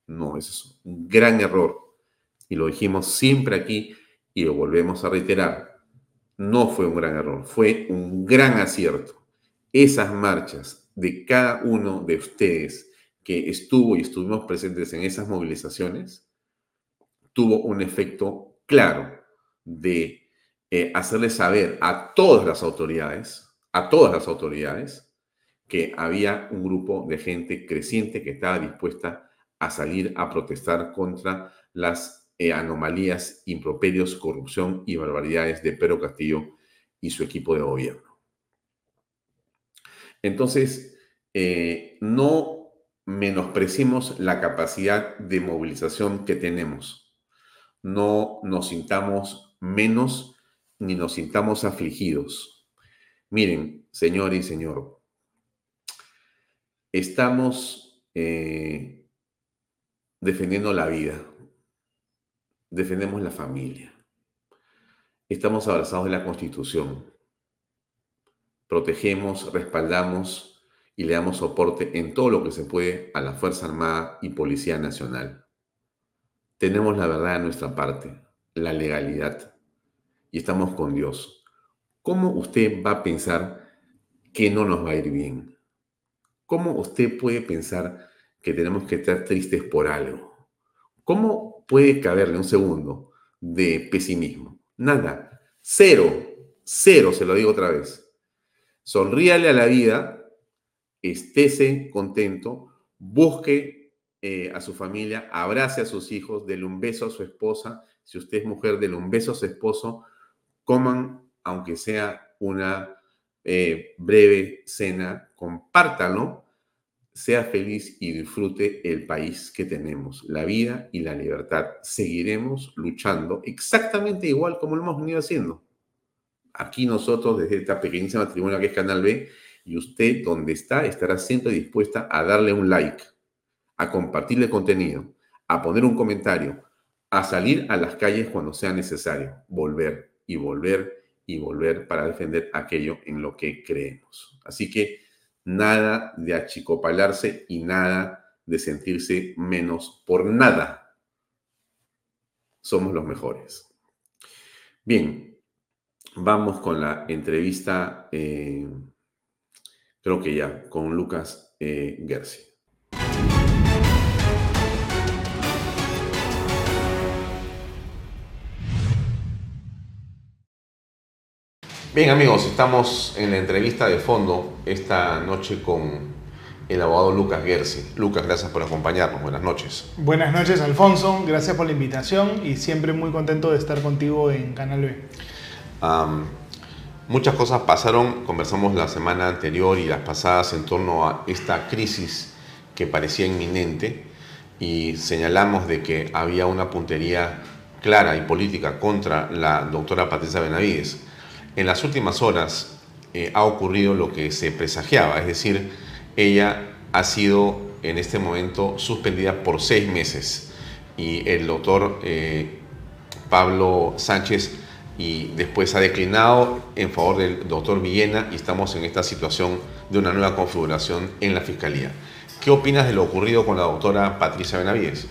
no, eso es un gran error. Y lo dijimos siempre aquí y lo volvemos a reiterar. No fue un gran error, fue un gran acierto. Esas marchas de cada uno de ustedes que estuvo y estuvimos presentes en esas movilizaciones, tuvo un efecto claro de eh, hacerle saber a todas las autoridades, a todas las autoridades, que había un grupo de gente creciente que estaba dispuesta a salir a protestar contra las eh, anomalías, improperios, corrupción y barbaridades de Pedro Castillo y su equipo de gobierno. Entonces, eh, no menosprecimos la capacidad de movilización que tenemos. No nos sintamos menos ni nos sintamos afligidos. Miren, señor y señor, estamos eh, defendiendo la vida, defendemos la familia, estamos abrazados de la Constitución, protegemos, respaldamos y le damos soporte en todo lo que se puede a la Fuerza Armada y Policía Nacional. Tenemos la verdad de nuestra parte, la legalidad, y estamos con Dios. ¿Cómo usted va a pensar que no nos va a ir bien? ¿Cómo usted puede pensar que tenemos que estar tristes por algo. ¿Cómo puede caberle un segundo de pesimismo? Nada. Cero. Cero, se lo digo otra vez. Sonríale a la vida, estése contento, busque eh, a su familia, abrace a sus hijos, dele un beso a su esposa. Si usted es mujer, dele un beso a su esposo. Coman, aunque sea una eh, breve cena, compártalo sea feliz y disfrute el país que tenemos, la vida y la libertad. Seguiremos luchando exactamente igual como lo hemos venido haciendo. Aquí nosotros, desde esta pequeñísima tribuna que es Canal B, y usted donde está, estará siempre dispuesta a darle un like, a compartirle contenido, a poner un comentario, a salir a las calles cuando sea necesario, volver y volver y volver para defender aquello en lo que creemos. Así que nada de achicopalarse y nada de sentirse menos por nada. Somos los mejores. Bien, vamos con la entrevista, eh, creo que ya, con Lucas eh, Gersi. Bien amigos, estamos en la entrevista de fondo esta noche con el abogado Lucas Gersi. Lucas, gracias por acompañarnos. Buenas noches. Buenas noches, Alfonso. Gracias por la invitación y siempre muy contento de estar contigo en Canal B. muchas cosas pasaron, conversamos la semana anterior y las pasadas en torno a esta crisis que parecía inminente y señalamos de que había una puntería clara y política contra la doctora Patricia Benavides en las últimas horas eh, ha ocurrido lo que se presagiaba, es decir, ella ha sido en este momento suspendida por seis meses y el doctor eh, Pablo Sánchez y después ha declinado en favor del doctor Villena y estamos en esta situación de una nueva configuración en la Fiscalía. ¿Qué opinas de lo ocurrido con la doctora Patricia Benavides?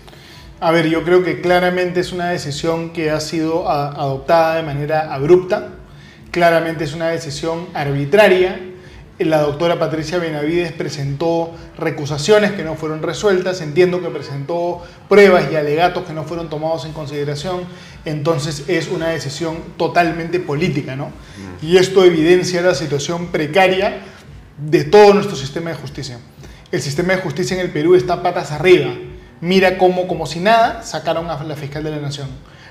A ver, yo creo que claramente es una decisión que ha sido adoptada de manera abrupta, Claramente es una decisión arbitraria. La doctora Patricia Benavides presentó recusaciones que no fueron resueltas, entiendo que presentó pruebas y alegatos que no fueron tomados en consideración, entonces es una decisión totalmente política, ¿no? Mm. Y esto evidencia la situación precaria de todo nuestro sistema de justicia. El sistema de justicia en el Perú está patas arriba. Mira cómo, como si nada, sacaron a la fiscal de la Nación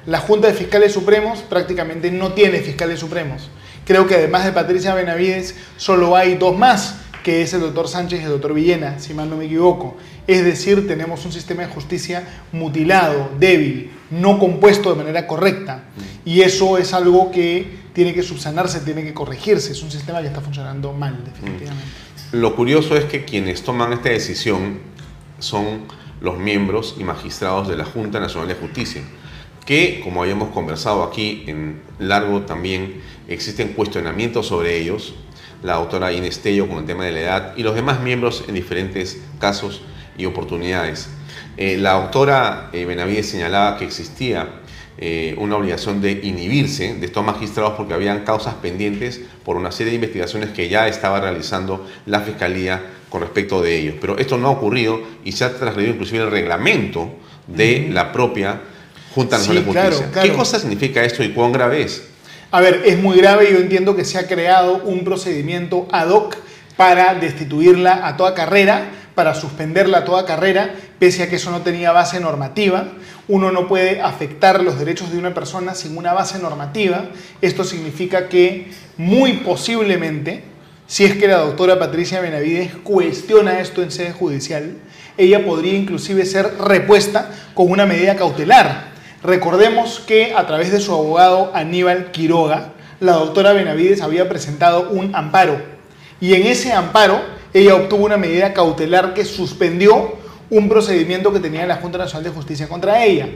la Junta de Fiscales Supremos prácticamente no tiene fiscales supremos. Creo que además de Patricia Benavides, solo hay dos más, que es el doctor Sánchez y el doctor Villena, si mal no me equivoco. Es decir, tenemos un sistema de justicia mutilado, débil, no compuesto de manera correcta. Y eso es algo que tiene que subsanarse, tiene que corregirse. Es un sistema que está funcionando mal, definitivamente. Lo curioso es que quienes toman esta decisión son los miembros y magistrados de la Junta Nacional de Justicia, que, como habíamos conversado aquí en largo también, existen cuestionamientos sobre ellos, la doctora Inés Tello con el tema de la edad y los demás miembros en diferentes casos y oportunidades. Eh, la doctora eh, Benavides señalaba que existía eh, una obligación de inhibirse de estos magistrados porque habían causas pendientes por una serie de investigaciones que ya estaba realizando la Fiscalía con respecto de ellos. Pero esto no ha ocurrido y se ha trasladado inclusive el reglamento de la propia Junta Nacional de Justicia. ¿Qué cosa significa esto y cuán grave es? A ver, es muy grave. Yo entiendo que se ha creado un procedimiento ad hoc para destituirla a toda carrera, para suspenderla a toda carrera, pese a que eso no tenía base normativa. Uno no puede afectar los derechos de una persona sin una base normativa. Esto significa que muy posiblemente, si es que la doctora Patricia Benavides cuestiona esto en sede judicial, ella podría inclusive ser repuesta con una medida cautelar Recordemos que a través de su abogado Aníbal Quiroga, la doctora Benavides había presentado un amparo y en ese amparo ella obtuvo una medida cautelar que suspendió un procedimiento que tenía la Junta Nacional de Justicia contra ella.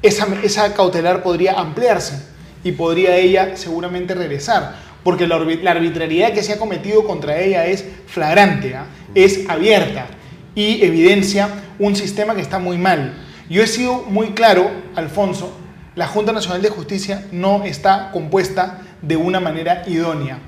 Esa, cautelar podría ampliarse y podría ella seguramente regresar, porque la, arbitrariedad que se ha cometido contra ella es flagrante, ¿ah? es abierta y evidencia un sistema que está muy mal. Yo he sido muy claro, Alfonso, la Junta Nacional de Justicia no está compuesta de una manera idónea.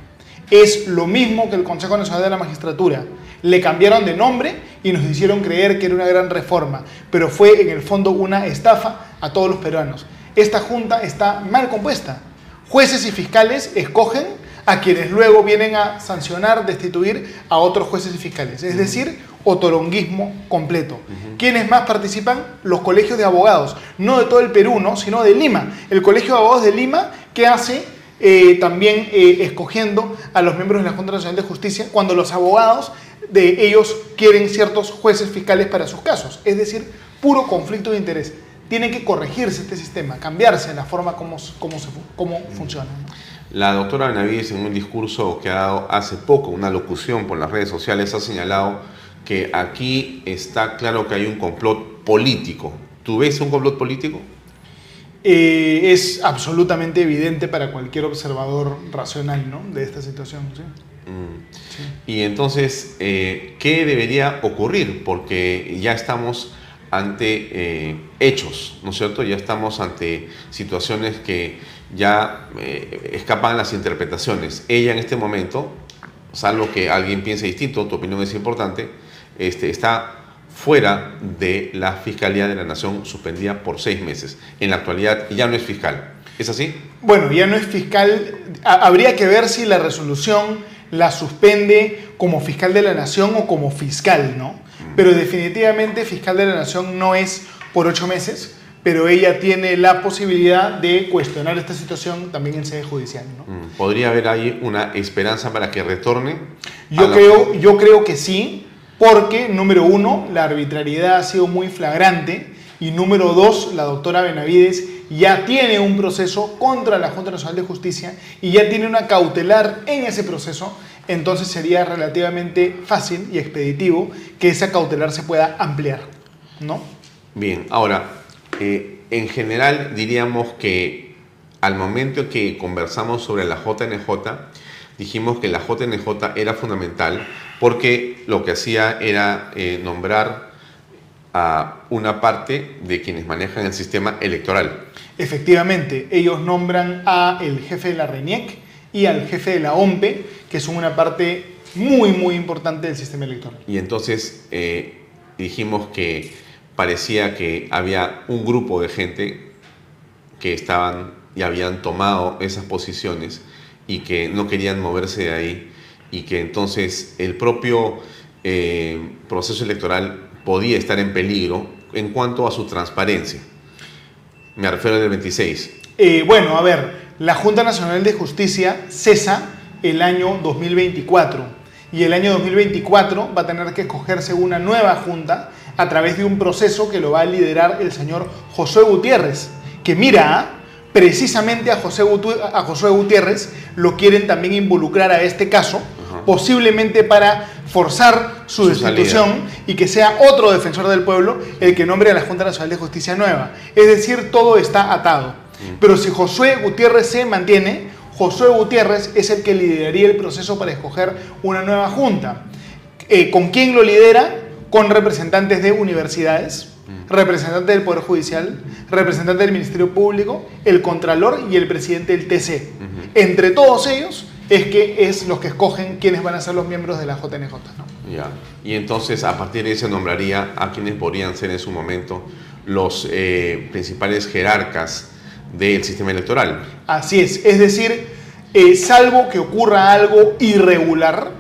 Es lo mismo que el Consejo Nacional de la Magistratura. Le cambiaron de nombre y nos hicieron creer que era una gran reforma, pero fue en el fondo una estafa a todos los peruanos. Esta Junta está mal compuesta. Jueces y fiscales escogen a quienes luego vienen a sancionar, destituir a otros jueces y fiscales. Es decir, otoronguismo completo. ¿Quiénes más participan? Los colegios de abogados, no de todo el Perú, ¿no? sino de Lima. El Colegio de Abogados de Lima que hace eh, también eh, escogiendo a los miembros de la Junta Nacional de Justicia cuando los abogados de ellos quieren ciertos jueces fiscales para sus casos. Es decir, puro conflicto de interés. Tiene que corregirse este sistema, cambiarse la forma como, como, se, cómo funciona. La doctora Benavides en un discurso que ha dado hace poco, una locución por las redes sociales, ha señalado que aquí está claro que hay un complot político. ¿Tú ves un complot político? Eh, es absolutamente evidente para cualquier observador racional ¿no? de esta situación. Mm. Y entonces, eh, ¿qué debería ocurrir? Porque ya estamos ante eh, hechos, ¿no es cierto? Ya estamos ante situaciones que ya escapan las interpretaciones. Ella en este momento, salvo que alguien piense distinto, tu opinión es importante, este, está fuera de la Fiscalía de la Nación suspendida por seis meses. En la actualidad ya no es fiscal. ¿Es así? Bueno, ya no es fiscal. Habría que ver si la resolución la suspende como fiscal de la Nación o como fiscal, ¿no? Mm. Pero definitivamente fiscal de la Nación no es por ocho meses, pero ella tiene la posibilidad de cuestionar esta situación también en sede judicial. ¿no? Mm. ¿Podría haber ahí una esperanza para que retorne? Yo, creo, yo creo que sí, porque, número uno, la arbitrariedad ha sido muy flagrante y número dos, la doctora Benavides ya tiene un proceso contra la Junta Nacional de Justicia y ya tiene una cautelar en ese proceso, entonces sería relativamente fácil y expeditivo que esa cautelar se pueda ampliar, ¿no? Bien, ahora, eh, en general diríamos que al momento que conversamos sobre la JNJ, dijimos que la JNJ era fundamental porque lo que hacía era eh, nombrar a una parte de quienes manejan el sistema electoral. Efectivamente, ellos nombran a el jefe de la RENIEC y al jefe de la OMPE, que son una parte muy, muy importante del sistema electoral. Y entonces eh, dijimos que parecía que había un grupo de gente que estaban y habían tomado esas posiciones y que no querían moverse de ahí y que entonces el propio eh, proceso electoral podía estar en peligro en cuanto a su transparencia. Me refiero al del 26. Eh, bueno, a ver, la Junta Nacional de Justicia cesa el año 2024 y el año 2024 va a tener que escogerse una nueva junta a través de un proceso que lo va a liderar el señor José Gutiérrez, que mira, precisamente a José, a José Gutiérrez lo quieren también involucrar a este caso, posiblemente para forzar su, destitución y que sea otro defensor del pueblo el que nombre a la Junta Nacional de Justicia nueva. Es decir, todo está atado. Mm. Pero si Josué Gutiérrez se mantiene, Josué Gutiérrez es el que lideraría el proceso para escoger una nueva junta. Eh, ¿Con quién lo lidera? Con representantes de universidades, representantes del Poder Judicial, representantes del Ministerio Público, el Contralor y el presidente del TC. Entre todos ellos es que es los que escogen quiénes van a ser los miembros de la JNJ. Ya. Y entonces a partir de eso nombraría a quienes podrían ser en su momento los eh, principales jerarcas del sistema electoral. Así es, es decir, eh, salvo que ocurra algo irregular,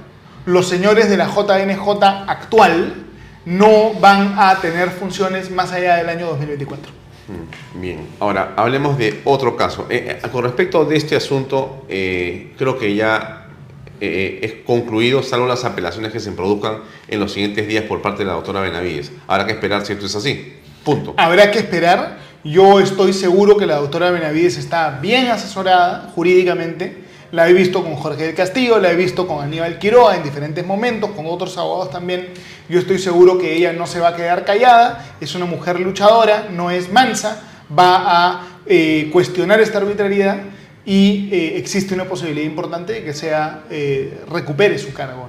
los señores de la JNJ actual no van a tener funciones más allá del año 2024. Mm, bien, ahora hablemos de otro caso. Eh, eh, con respecto de este asunto, creo que ya es concluido, salvo las apelaciones que se produzcan en los siguientes días por parte de la doctora Benavides. Habrá que esperar si esto es así. Punto. Habrá que esperar yo estoy seguro que la doctora Benavides está bien asesorada jurídicamente. La he visto con Jorge del Castillo, la he visto con Aníbal Quiroga en diferentes momentos, con otros abogados también. Yo estoy seguro que ella no se va a quedar callada, es una mujer luchadora, no es mansa, va a eh, cuestionar esta arbitrariedad y eh, existe una posibilidad importante de que sea eh, recupere su cargo.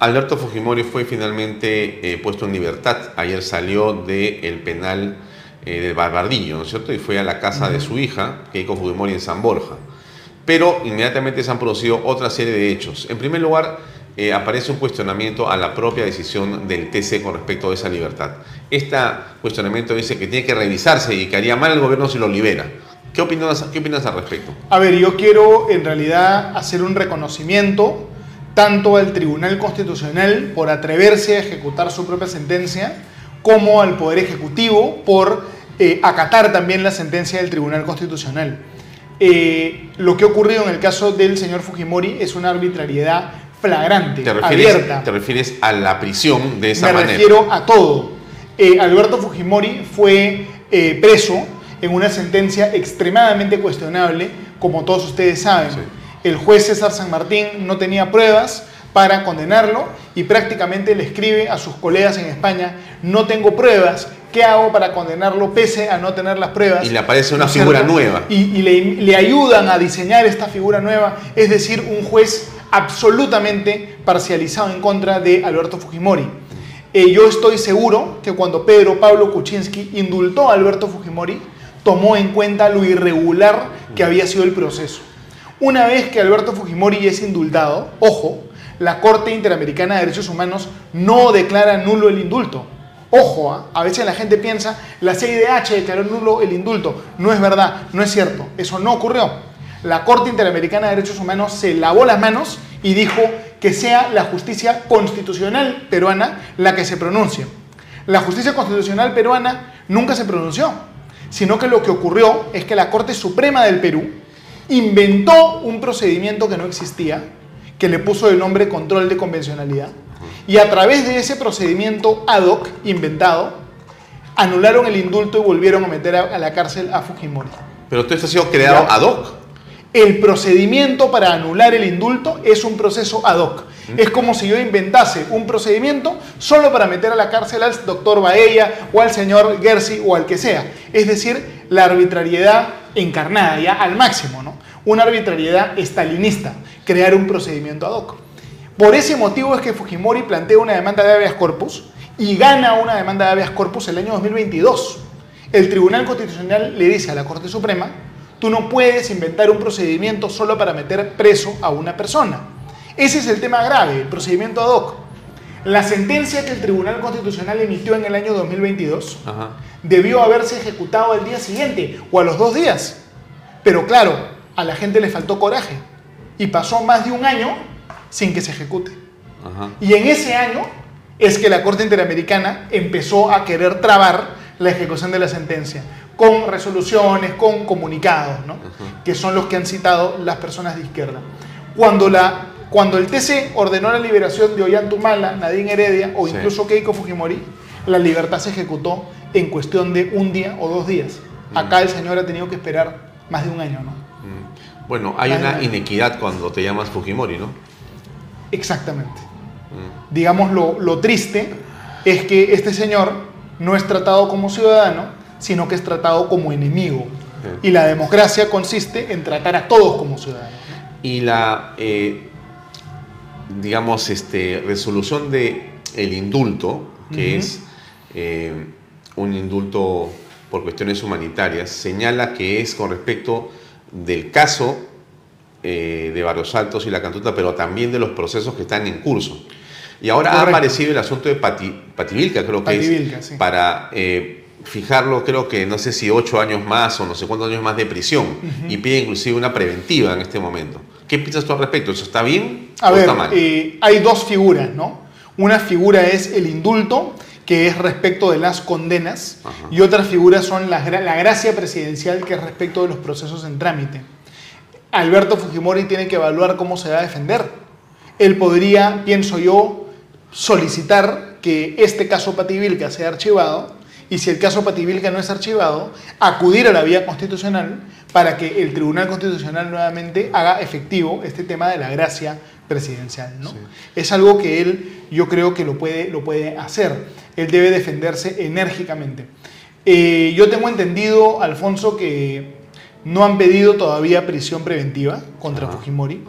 Alberto Fujimori fue finalmente puesto en libertad. Ayer salió del penal del Barbardillo, ¿no es cierto? Y fue a la casa de su hija, Keiko Fujimori, en San Borja. Pero inmediatamente se han producido otra serie de hechos. En primer lugar, eh, aparece un cuestionamiento a la propia decisión del TC con respecto a esa libertad. Este cuestionamiento dice que tiene que revisarse y que haría mal el gobierno si lo libera. ¿Qué opinas, ¿Qué opinas al respecto? A ver, yo quiero en realidad hacer un reconocimiento tanto al Tribunal Constitucional por atreverse a ejecutar su propia sentencia, como al Poder Ejecutivo por eh, acatar también la sentencia del Tribunal Constitucional. Eh, lo que ha ocurrido en el caso del señor Fujimori es una arbitrariedad flagrante, ¿Te abierta. ¿Te refieres a la prisión de esa manera? Me refiero a todo. Eh, Alberto Fujimori fue preso en una sentencia extremadamente cuestionable, como todos ustedes saben. El juez César San Martín no tenía pruebas, para condenarlo y prácticamente le escribe a sus colegas en España, no tengo pruebas, ¿qué hago para condenarlo pese a no tener las pruebas? Y le aparece una figura nueva. Y, le, ayudan a diseñar esta figura nueva, es decir, un juez absolutamente parcializado en contra de Alberto Fujimori. Eh, yo estoy seguro que cuando Pedro Pablo Kuczynski indultó a Alberto Fujimori, tomó en cuenta lo irregular que había sido el proceso. Una vez que Alberto Fujimori es indultado, ojo, la Corte Interamericana de Derechos Humanos no declara nulo el indulto. Ojo, ¿ah? a veces la gente piensa, la CIDH declaró nulo el indulto. No es verdad, no es cierto, eso no ocurrió. La Corte Interamericana de Derechos Humanos se lavó las manos y dijo que sea la justicia constitucional peruana la que se pronuncie. La justicia constitucional peruana nunca se pronunció, sino que lo que ocurrió es que la Corte Suprema del Perú inventó un procedimiento que no existía, que le puso el nombre control de convencionalidad. Y a través de ese procedimiento ad hoc inventado, anularon el indulto y volvieron a meter a, la cárcel a Fujimori. Pero esto ha sido creado ad hoc. El procedimiento para anular el indulto es un proceso ad hoc. Es como si yo inventase un procedimiento solo para meter a la cárcel al doctor Baella o al señor Gersi o al que sea. Es decir, la arbitrariedad encarnada ya al máximo, ¿no? Una arbitrariedad estalinista crear un procedimiento ad hoc. Por ese motivo es que Fujimori plantea una demanda de habeas corpus y gana una demanda de habeas corpus el año 2022. El Tribunal Constitucional le dice a la Corte Suprema, tú no puedes inventar un procedimiento solo para meter preso a una persona. Ese es el tema grave, el procedimiento ad hoc. La sentencia que el Tribunal Constitucional emitió en el año 2022 debió haberse ejecutado al día siguiente o a los dos días. Pero claro, a la gente le faltó coraje y pasó más de un año sin que se ejecute. Y en ese año es que la Corte Interamericana empezó a querer trabar la ejecución de la sentencia con resoluciones, con comunicados, ¿no? que son los que han citado las personas de izquierda. Cuando, la, Cuando el TC ordenó la liberación de Ollantumala, Nadine Heredia o Sí. incluso Keiko Fujimori, la libertad se ejecutó en cuestión de un día o dos días. Mm. Acá el señor ha tenido que esperar más de un año, ¿no? Bueno, hay Ay, una inequidad cuando te llamas Fujimori, ¿no? Exactamente. Digamos, lo, lo triste es que este señor no es tratado como ciudadano, sino que es tratado como enemigo. Y la democracia consiste en tratar a todos como ciudadanos. Y la, eh, digamos, este, resolución de el indulto, que es eh, un indulto por cuestiones humanitarias, señala que es con respecto del caso eh, de Barrios Altos y la Cantuta, pero también de los procesos que están en curso. Y ahora ha aparecido el asunto de Pati, Pativilca, creo que Pativilca, es, sí. para eh, fijarlo, creo que no sé si ocho años más o no sé cuántos años más de prisión, y pide inclusive una preventiva en este momento. ¿Qué piensas tú al respecto? ¿Eso está bien A o ver, está mal? eh, hay dos figuras, ¿no? Una figura es el indulto, que es respecto de las condenas, y otra figura son la, la gracia presidencial, que es respecto de los procesos en trámite. Alberto Fujimori tiene que evaluar cómo se va a defender. Él podría, pienso yo, solicitar que este caso Pativilca sea archivado y si el caso Pativilca no es archivado, acudir a la vía constitucional para que el Tribunal Constitucional nuevamente haga efectivo este tema de la gracia presidencial. ¿no? Es algo que él yo creo que lo puede, lo puede hacer. Él debe defenderse enérgicamente. Eh, yo tengo entendido, Alfonso, que no han pedido todavía prisión preventiva contra Fujimori.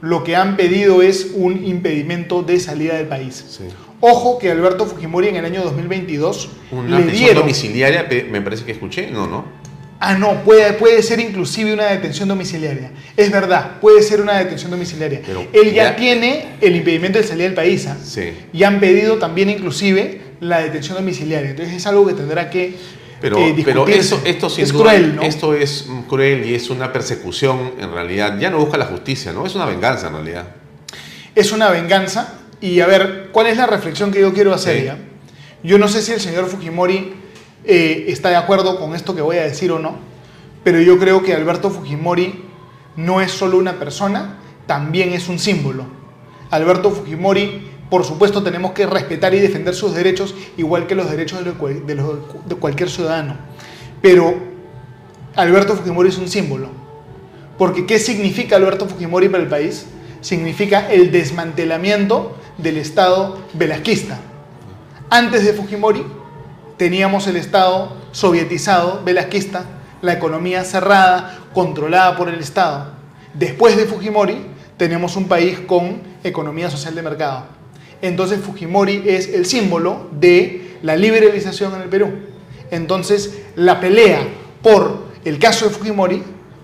Lo que han pedido es un impedimento de salida del país. Ojo que Alberto Fujimori en el año 2022 ¿Una le dieron... domiciliaria me parece que escuché? No, no. Ah, no, puede, puede ser inclusive una detención domiciliaria. Es verdad, puede ser una detención domiciliaria. Él ya, ya- tiene el impedimento de salida del país. ¿ah? Sí. Y han pedido también inclusive la detención domiciliaria. Entonces es algo que tendrá que Pero, eh, pero eso, esto sin es duda- cruel, ¿no? esto es cruel y es una persecución en realidad. Ya no busca la justicia, ¿no? Es una venganza en realidad. es una venganza. Y a ver, ¿cuál es la reflexión que yo quiero hacer? Sí. ya? Yo no sé si el señor Fujimori eh, está de acuerdo con esto que voy a decir o no, pero yo creo que Alberto Fujimori no es solo una persona, también es un símbolo. Alberto Fujimori, por supuesto, tenemos que respetar y defender sus derechos, igual que los derechos de, de cualquier ciudadano. Pero Alberto Fujimori es un símbolo. Porque ¿qué significa Alberto Fujimori para el país? Significa el desmantelamiento del Estado velasquista. Antes de Fujimori teníamos el Estado sovietizado, velasquista, la economía cerrada, controlada por el Estado. Después de Fujimori tenemos un país con economía social de mercado. Entonces Fujimori es el símbolo de la liberalización en el Perú. Entonces la pelea por el caso de Fujimori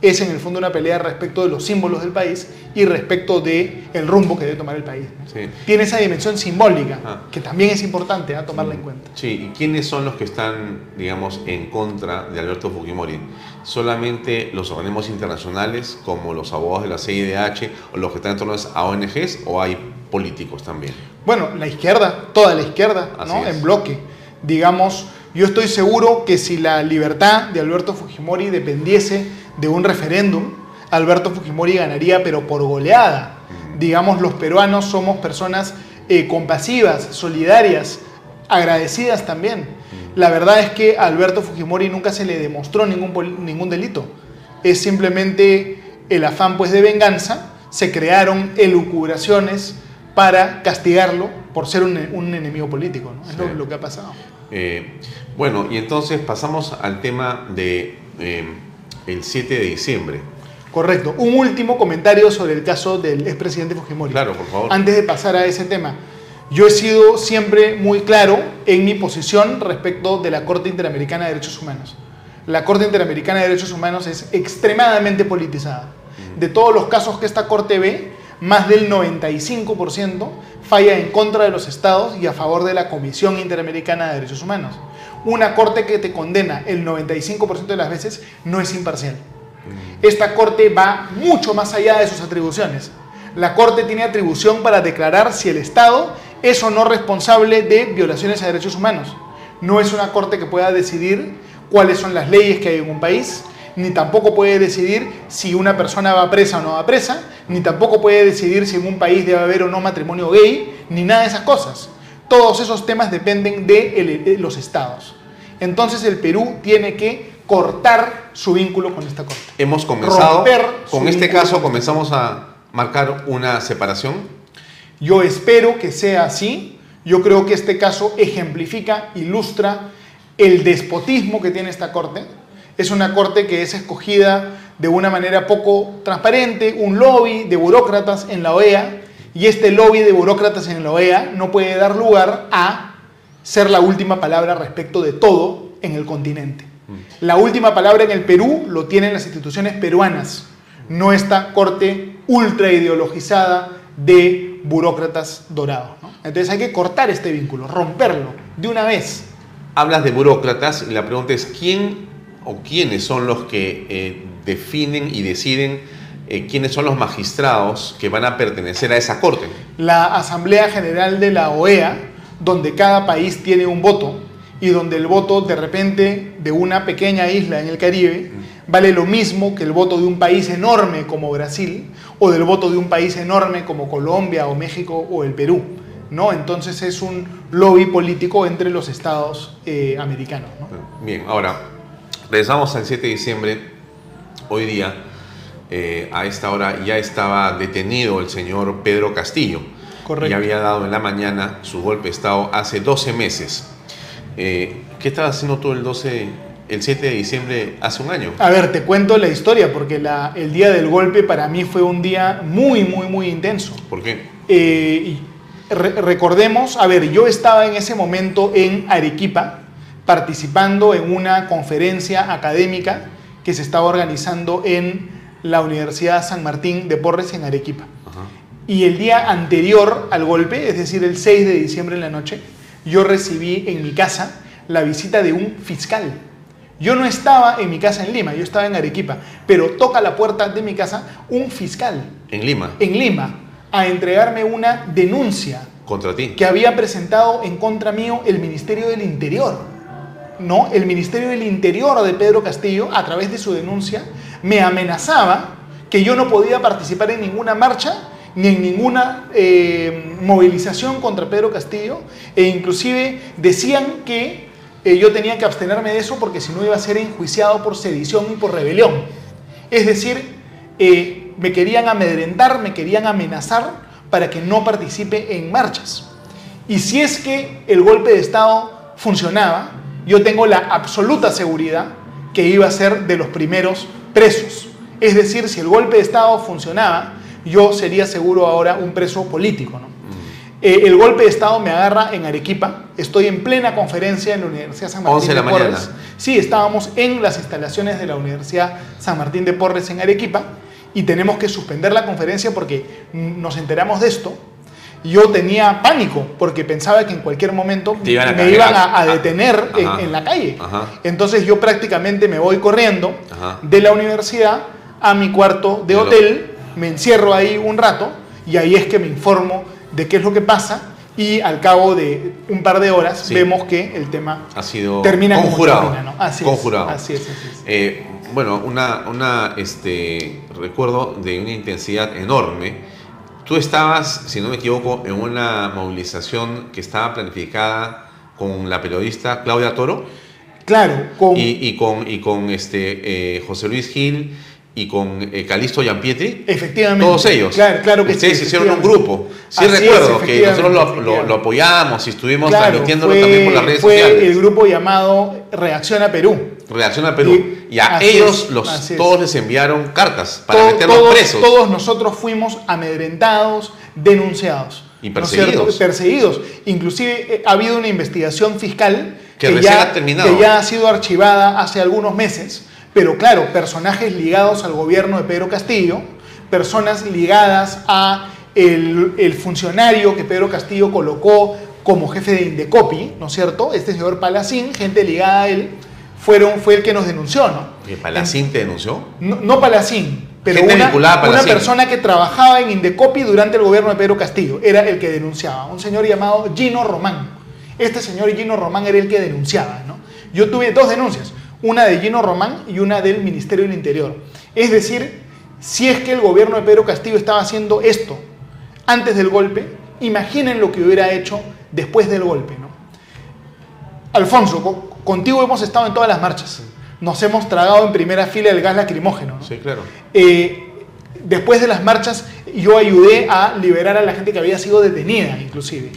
es en el fondo una pelea respecto de los símbolos del país y respecto de el rumbo que debe tomar el país. Sí. Tiene esa dimensión simbólica Ah. que también es importante ¿ah? tomarla en cuenta. Sí, ¿y quiénes son los que están, digamos, en contra de Alberto Fujimori? ¿Solamente los organismos internacionales como los abogados de la CIDH o los que están en torno a ONGs o hay políticos también? Bueno, la izquierda, toda la izquierda, Así ¿no? es. En bloque. Digamos, yo estoy seguro que si la libertad de Alberto Fujimori dependiese de un referéndum, Alberto Fujimori ganaría, pero por goleada. Digamos, los peruanos somos personas eh, compasivas, solidarias, agradecidas también. La verdad es que a Alberto Fujimori nunca se le demostró ningún, ningún delito. Es simplemente el afán pues, de venganza. Se crearon elucubraciones para castigarlo por ser un, un enemigo político. ¿no? Es lo que ha pasado. Eh, bueno, y entonces pasamos al tema de eh, el 7 de diciembre. Correcto. Un último comentario sobre el caso del expresidente Fujimori. Claro, por favor. Antes de pasar a ese tema, yo he sido siempre muy claro en mi posición respecto de la Corte Interamericana de Derechos Humanos. La Corte Interamericana de Derechos Humanos es extremadamente politizada. De todos los casos que esta Corte ve, más del 95% falla en contra de los estados y a favor de la Comisión Interamericana de Derechos Humanos. Una Corte que te condena el 95% de las veces no es imparcial. Esta Corte va mucho más allá de sus atribuciones. La Corte tiene atribución para declarar si el Estado es o no responsable de violaciones a derechos humanos. No es una Corte que pueda decidir cuáles son las leyes que hay en un país, ni tampoco puede decidir si una persona va presa o no va presa, ni tampoco puede decidir si en un país debe haber o no matrimonio gay, ni nada de esas cosas. Todos esos temas dependen de, el- de los estados. Entonces el Perú tiene que cortar su vínculo con esta corte. Hemos comenzado, Romper con este caso comenzamos a marcar una separación. Yo espero que sea así. Yo creo que este caso ejemplifica, ilustra el despotismo que tiene esta corte. Es una corte que es escogida de una manera poco transparente, un lobby de burócratas en la OEA, y este lobby de burócratas en la OEA no puede dar lugar a ser la última palabra respecto de todo en el continente. La última palabra en el Perú lo tienen las instituciones peruanas, no esta corte ultra ideologizada de burócratas dorados. ¿no? Entonces hay que cortar este vínculo, romperlo de una vez. Hablas de burócratas y la pregunta es quién o quiénes son los que eh, definen y deciden eh, quiénes son los magistrados que van a pertenecer a esa corte. La Asamblea General de la OEA, donde cada país tiene un voto y donde el voto de repente de una pequeña isla en el Caribe vale lo mismo que el voto de un país enorme como Brasil o del voto de un país enorme como Colombia o México o el Perú. ¿no? Entonces es un lobby político entre los estados eh, americanos. ¿no? Bien, ahora, regresamos al 7 de diciembre, hoy día, eh, a esta hora ya estaba detenido el señor Pedro Castillo. Correcto. Y había dado en la mañana su golpe de Estado hace 12 meses. Eh, ¿Qué estaba haciendo tú el 12, el 7 de diciembre hace un año? A ver, te cuento la historia porque la- el día del golpe para mí fue un día muy, muy, muy intenso. ¿Por qué? Eh, re- recordemos, a ver, yo estaba en ese momento en Arequipa participando en una conferencia académica que se estaba organizando en la Universidad San Martín de Porres en Arequipa. Y el día anterior al golpe, es decir, el 6 de diciembre en la noche, yo recibí en mi casa la visita de un fiscal. Yo no estaba en mi casa en Lima, yo estaba en Arequipa, pero toca la puerta de mi casa un fiscal En Lima, en Lima a entregarme una denuncia contra ti. que había presentado en contra mío el Ministerio del Interior. ¿no? El Ministerio del Interior de Pedro Castillo, a través de su denuncia, me amenazaba que yo no podía participar en ninguna marcha ni en ninguna eh, movilización contra Pedro Castillo, e inclusive decían que eh, yo tenía que abstenerme de eso porque si no iba a ser enjuiciado por sedición y por rebelión. Es decir, eh, me querían amedrentar, me querían amenazar para que no participe en marchas. Y si es que el golpe de Estado funcionaba, yo tengo la absoluta seguridad que iba a ser de los primeros presos. Es decir, si el golpe de Estado funcionaba, yo sería seguro ahora un preso político. ¿no? Eh, el golpe de Estado me agarra en Arequipa, estoy en plena conferencia en la Universidad San Martín 11 de la Porres. mañana. Sí, estábamos en las instalaciones de la Universidad San Martín de Porres en Arequipa y tenemos que suspender la conferencia porque mm, nos enteramos de esto. Yo tenía pánico porque pensaba que en cualquier momento me cargar. iban a, a detener en- la calle. Ajá, Entonces yo prácticamente me voy corriendo ajá. de la universidad a mi cuarto de hotel, me encierro ahí un rato y ahí es que me informo de qué es lo que pasa y al cabo de un par de horas Sí. vemos que el tema Ha sido termina como conjurado. termina, ¿no? Así conjurado. es, así es, así es. Eh, bueno, una, una, este, recuerdo de una intensidad enorme. Tú estabas, si no me equivoco, en una movilización que estaba planificada con la periodista Claudia Toro. Claro, con y, y con, y con este, eh, José Luis Gil y con eh, Calixto Giampietri. efectivamente. Todos ellos. Claro, claro que Ustedes sí, hicieron un grupo. Sí Así es, recuerdo que nosotros lo, lo- lo apoyamos y estuvimos Claro, transmitiéndolo fue- también por las redes fue sociales. el grupo llamado Reacción a Perú. Reacción a Perú. Y, a así ellos es, los, es. todos les enviaron cartas para meterlos todos, presos. todos nosotros fuimos amedrentados, denunciados. Y perseguidos. Perseguidos. Inclusive eh, ha habido una investigación fiscal Que ya, ha terminado. que ya ha sido archivada hace algunos meses, pero claro, personajes ligados al gobierno de Pedro Castillo, personas ligadas a el, el funcionario que Pedro Castillo colocó como jefe de Indecopi, ¿no es cierto? Este señor Palacín, gente ligada a él, fueron, fue el que nos denunció, ¿no? ¿Que Palacín te denunció? No, no Palacín, pero una, a una Palacín. persona que trabajaba en Indecopi durante el gobierno de Pedro Castillo. Era el que denunciaba. Un señor llamado Gino Román. Este señor Gino Román era el que denunciaba. ¿no? Yo tuve dos denuncias. una de Gino Román y una del Ministerio del Interior. Es decir, si es que el gobierno de Pedro Castillo estaba haciendo esto antes del golpe, imaginen lo que hubiera hecho después del golpe. ¿no? Alfonso, contigo hemos estado en todas las marchas. Nos hemos tragado en primera fila el gas lacrimógeno. Sí, claro. Eh, después de las marchas, yo ayudé a liberar a la gente que había sido detenida, inclusive.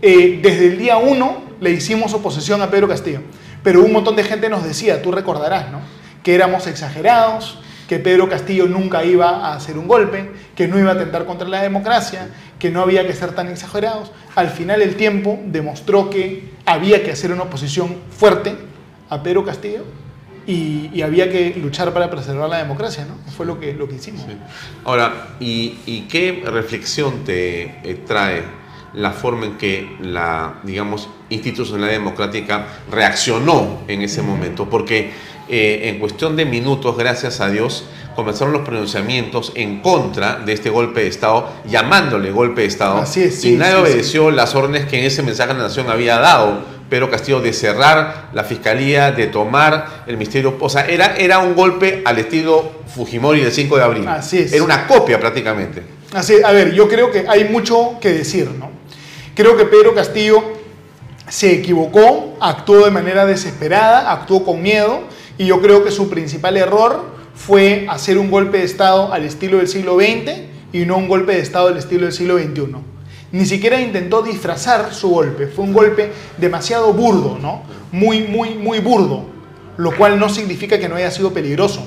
Eh, desde el día uno le hicimos oposición a Pedro Castillo. Pero un montón de gente nos decía, tú recordarás, ¿no? Que éramos exagerados, que Pedro Castillo nunca iba a hacer un golpe, que no iba a atentar contra la democracia, que no había que ser tan exagerados. Al final el tiempo demostró que había que hacer una oposición fuerte a Pedro Castillo y, había que luchar para preservar la democracia, ¿no? Fue lo que, lo que hicimos. Ahora, ¿y, qué reflexión te eh, trae la forma en que la, digamos, institucionalidad democrática reaccionó en ese momento? Porque eh, en cuestión de minutos, gracias a Dios, comenzaron los pronunciamientos en contra de este golpe de Estado, llamándole golpe de Estado. Así es, y nadie obedeció las órdenes que en ese mensaje de la Nación había dado Pedro Castillo de cerrar la fiscalía, de tomar el ministerio. O sea, era, era un golpe al estilo Fujimori del 5 de abril. Así es. Era una copia prácticamente. Así A ver, yo creo que hay mucho que decir, ¿no? Creo que Pedro Castillo se equivocó, actuó de manera desesperada, actuó con miedo, y yo creo que su principal error fue hacer un golpe de Estado al estilo del siglo XX y no un golpe de Estado al estilo del siglo XXI ni siquiera intentó disfrazar su golpe. Fue un golpe demasiado burdo, ¿no? Muy, muy, muy burdo, lo cual no significa que no haya sido peligroso.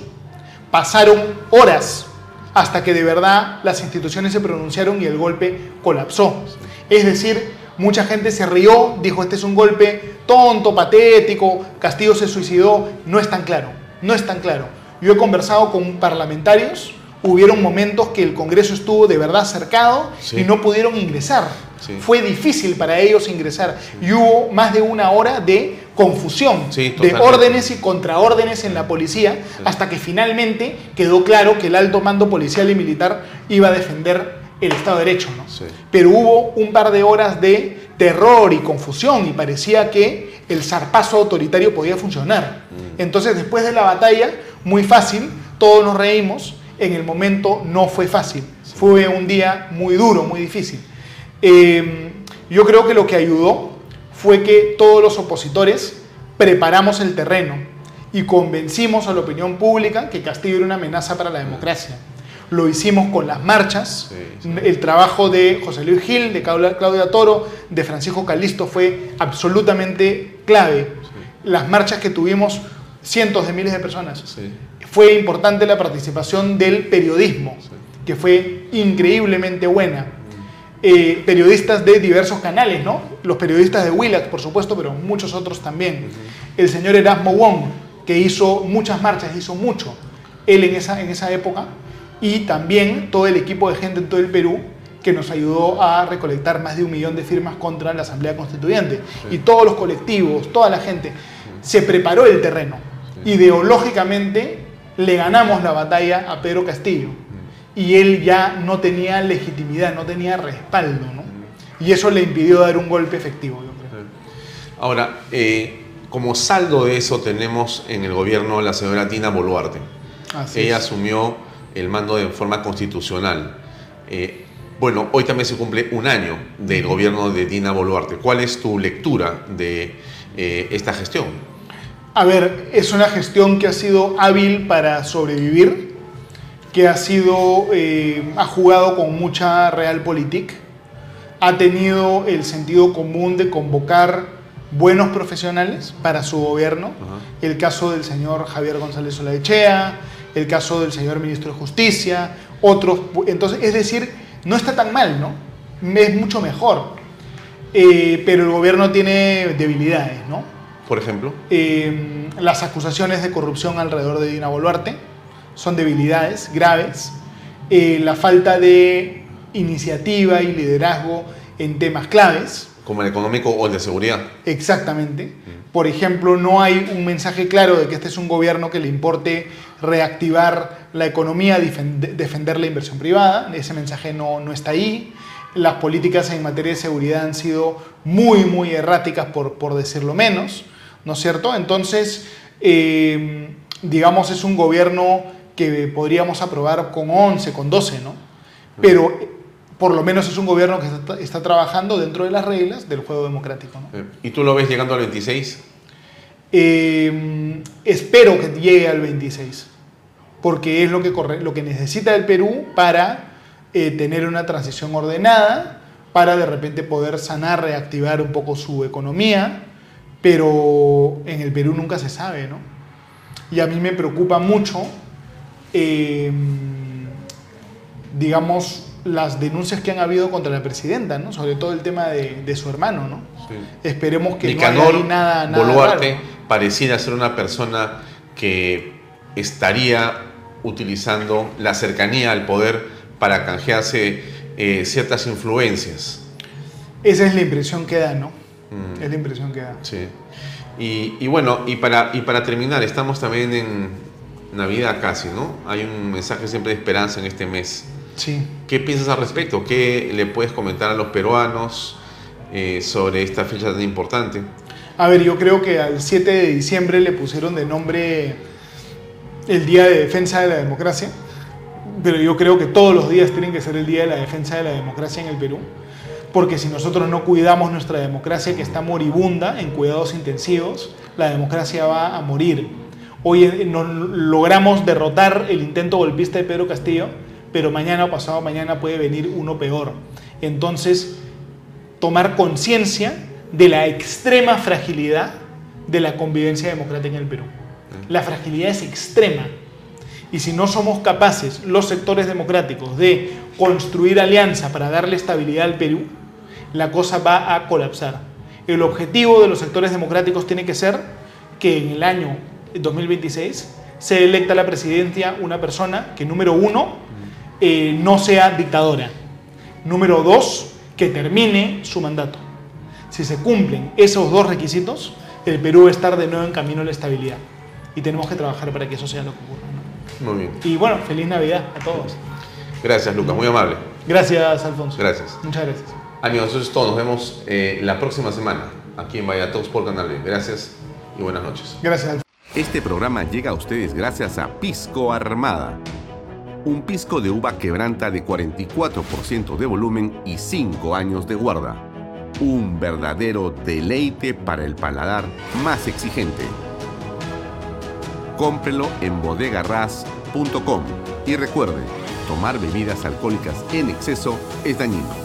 Pasaron horas hasta que de verdad las instituciones se pronunciaron y el golpe colapsó. Es decir, mucha gente se rió, dijo este es un golpe tonto, patético, Castillo se suicidó. No es tan claro, no es tan claro. Yo he conversado con parlamentarios hubieron momentos que el Congreso estuvo de verdad cercado y no pudieron ingresar. Fue difícil para ellos ingresar y hubo más de una hora de confusión, de órdenes y contraórdenes en la policía, hasta que finalmente quedó claro que el alto mando policial y militar iba a defender el Estado de Derecho. Pero hubo un par de horas de terror y confusión y parecía que el zarpazo autoritario podía funcionar. Mm. Entonces, después de la batalla, muy fácil, todos nos reímos en el momento no fue fácil. Fue un día muy duro, muy difícil. Em, yo creo que lo que ayudó fue que todos los opositores preparamos el terreno y convencimos a la opinión pública que Castillo era una amenaza para la democracia. Lo hicimos con las marchas, el trabajo de José Luis Gil, de Claudia Toro, de Francisco Calisto fue absolutamente clave. Las marchas que tuvimos cientos de miles de personas fue importante la participación del periodismo, que fue increíblemente buena. Eh, periodistas de diversos canales, ¿no? Los periodistas de Willax, por supuesto, pero muchos otros también. El señor Erasmo Wong, que hizo muchas marchas, hizo mucho, él en esa, en esa época, y también todo el equipo de gente en todo el Perú que nos ayudó a recolectar más de un millón de firmas contra la Asamblea Constituyente. Y todos los colectivos, toda la gente, se preparó el terreno. Ideológicamente le ganamos la batalla a Pedro Castillo y él ya no tenía legitimidad, no tenía respaldo, ¿no? Y eso le impidió dar un golpe efectivo, yo creo. Ahora, eh, como saldo de eso tenemos en el gobierno la señora Tina Boluarte. Ella asumió el mando de forma constitucional. Eh, bueno, hoy también se cumple un año del gobierno de Tina Boluarte. ¿Cuál es tu lectura de eh, esta gestión? A ver, es una gestión que ha sido hábil para sobrevivir, que ha sido, eh, ha jugado con mucha realpolitik, ha tenido el sentido común de convocar buenos profesionales para su gobierno. El caso del señor Javier González Olaechea, el caso del señor ministro de Justicia, otros. Entonces, es decir, no está tan mal, ¿no? Es mucho mejor. Eh, pero el gobierno tiene debilidades, ¿no? Por ejemplo? Eh, las acusaciones de corrupción alrededor de Dina Boluarte son debilidades graves. Eh, la falta de iniciativa y liderazgo en temas claves. Como el económico o el de seguridad. Exactamente. Mm. Por ejemplo, no hay un mensaje claro de que este es un gobierno que le importe reactivar la economía, defender la inversión privada. Ese mensaje no, no está ahí las políticas en materia de seguridad han sido muy, muy erráticas, por, por decirlo menos. ¿No es cierto? Entonces, eh, digamos, es un gobierno que podríamos aprobar con 11, con 12, ¿no? Pero eh, por lo menos es un gobierno que está, está trabajando dentro de las reglas del juego democrático. ¿no? ¿Y tú lo ves llegando al 26? Eh, espero que llegue al 26, porque es lo que, corre, lo que necesita el Perú para eh, tener una transición ordenada, para de repente poder sanar, reactivar un poco su economía, pero en el Perú nunca se sabe, ¿no? Y a mí me preocupa mucho, eh, digamos, las denuncias que han habido contra la presidenta, ¿no? Sobre todo el tema de, de su hermano, ¿no? Esperemos que Nicanor no haya nada, nada Boluarte raro. pareciera ser una persona que estaría utilizando la cercanía al poder para canjearse eh, ciertas influencias. Esa es la impresión que da, ¿no? Mm. Es la impresión que da. Sí. Y, y bueno, y para, y para terminar, estamos también en Navidad casi, ¿no? Hay un mensaje siempre de esperanza en este mes. Sí. ¿Qué piensas al respecto? ¿Qué le puedes comentar a los peruanos eh, sobre esta fecha tan importante? A ver, yo creo que al 7 de diciembre le pusieron de nombre el Día de Defensa de la Democracia, pero yo creo que todos los días tienen que ser el Día de la Defensa de la Democracia en el Perú, porque si nosotros no cuidamos nuestra democracia que está moribunda en cuidados intensivos, la democracia va a morir. Hoy eh, no logramos derrotar el intento golpista de Pedro Castillo, pero mañana o pasado mañana puede venir uno peor. Entonces, tomar conciencia de la extrema fragilidad de la convivencia democrática en el Perú. La fragilidad es extrema. Y si no somos capaces, los sectores democráticos, de construir alianza para darle estabilidad al Perú, la cosa va a colapsar. El objetivo de los sectores democráticos tiene que ser que en el año 2026 se electa a la presidencia una persona que, número uno, eh, no sea dictadora. Número dos, que termine su mandato. Si se cumplen esos dos requisitos, el Perú va a estar de nuevo en camino a la estabilidad. Y tenemos que trabajar para que eso sea lo que ocurra. ¿no? Muy bien. Y bueno, feliz Navidad a todos. Gracias, Lucas. Muy amable. Gracias, Alfonso. Gracias. Muchas gracias. Amigos, eso es todo. Nos vemos eh, la próxima semana aquí en Vaya Talks por Canal B. Gracias y buenas noches. Gracias. Este programa llega a ustedes gracias a Pisco Armada. Un pisco de uva quebranta de 44% de volumen y 5 años de guarda. Un verdadero deleite para el paladar más exigente. Cómprelo en bodegarras.com y recuerde, tomar bebidas alcohólicas en exceso es dañino.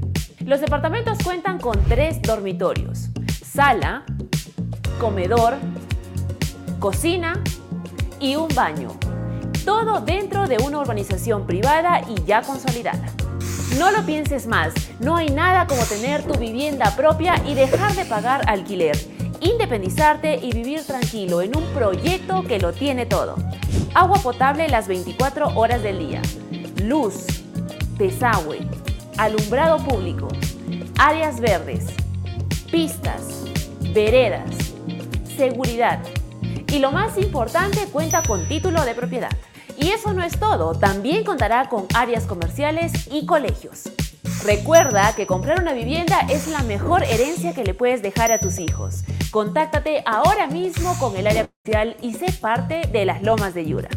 Los departamentos cuentan con tres dormitorios, sala, comedor, cocina y un baño. Todo dentro de una urbanización privada y ya consolidada. No lo pienses más, no hay nada como tener tu vivienda propia y dejar de pagar alquiler, independizarte y vivir tranquilo en un proyecto que lo tiene todo. Agua potable las 24 horas del día, luz, desagüe, alumbrado público, áreas verdes, pistas, veredas, seguridad. Y lo más importante, cuenta con título de propiedad. Y eso no es todo, también contará con áreas comerciales y colegios. Recuerda que comprar una vivienda es la mejor herencia que le puedes dejar a tus hijos. Contáctate ahora mismo con el área comercial y sé parte de las Lomas de Yura.